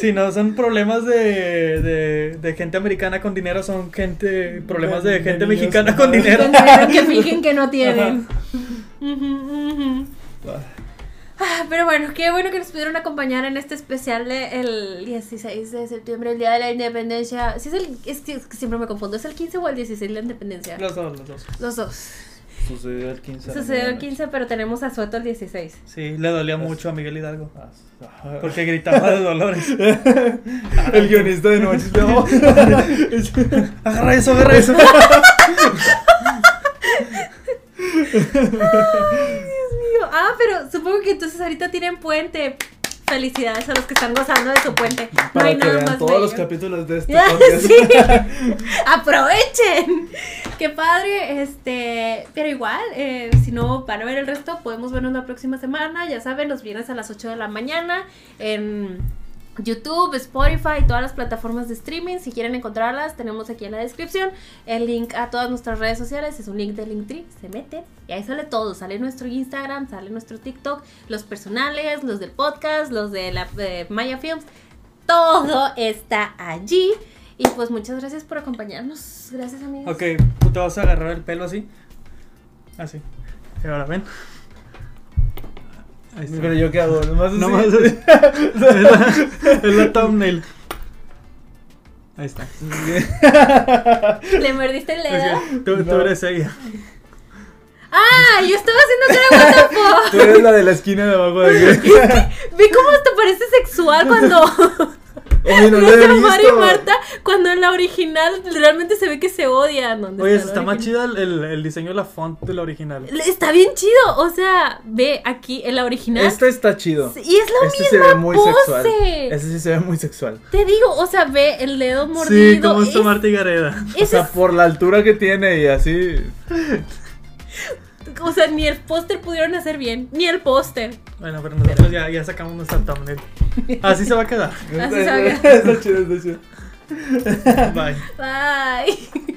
Si no, son problemas de, de, de gente americana con dinero, son gente problemas de, De- de gente niños, mexicana con dinero. Que fingen que no tienen. Ah, Pero bueno, qué bueno que nos pudieron acompañar en este especial de el 16 de septiembre, el Día de la Independencia. Sí, es, el, es, que, es que siempre me confundo, ¿es el 15 o el 16 de la Independencia? Los dos, los dos. Los dos. Sucedió el 15. de la Sucedió el medianoche. 15, pero tenemos a Sueto el 16. Sí, le dolía mucho a Miguel Hidalgo. Ah, Porque gritaba de dolores. El guionista de Noches no. agarra eso, agarra eso. Dios mío. Ah, pero supongo que entonces ahorita tienen puente. Felicidades a los que están gozando de su puente. No hay que nada vean más todos los capítulos de este podcast. sí. Aprovechen. Qué padre. Este, pero igual, eh, si no van a ver el resto, podemos vernos la próxima semana. Ya saben, los viernes a las 8 de la mañana en YouTube, Spotify, todas las plataformas de streaming. Si quieren encontrarlas, tenemos aquí en la descripción el link a todas nuestras redes sociales. Es un link de Linktree. Se meten y ahí sale todo. Sale nuestro Instagram, sale nuestro TikTok, los personales, los del podcast, los de la Maya Films. Todo está allí. Y pues muchas gracias por acompañarnos. Gracias, amigos. Ok, tú te vas a agarrar el pelo así. Así. Y ahora ven. Pero yo qué hago, nomás así. Es, la, es la thumbnail. Ahí está. ¿Le mordiste el dedo? Es que tú, eres ella. ¡Ah! Yo estaba haciendo cara what the fuck. Tú eres la de la esquina de abajo de aquí. Vi cómo hasta parece sexual cuando. Oye, no no lo he sé, Omar y. Marta, cuando en la original realmente se ve que se odian. ¿Dónde Oye, está más chida el, el, diseño de la font de la original. Está bien chido. O sea, ve aquí en la original. Este está chido. Y es la Este misma se ve muy pose. sexual. Este sí se ve muy sexual. Te digo, o sea, ve el dedo mordido. Sí, como es- Marta y Gareda. O sea, es- por la altura que tiene y así. o sea, ni el póster pudieron hacer bien. Ni el póster. Bueno, pero nosotros ya, ya sacamos nuestra thumbnail. Así se va a quedar. Así se va a está chido, está chido. Bye. Bye.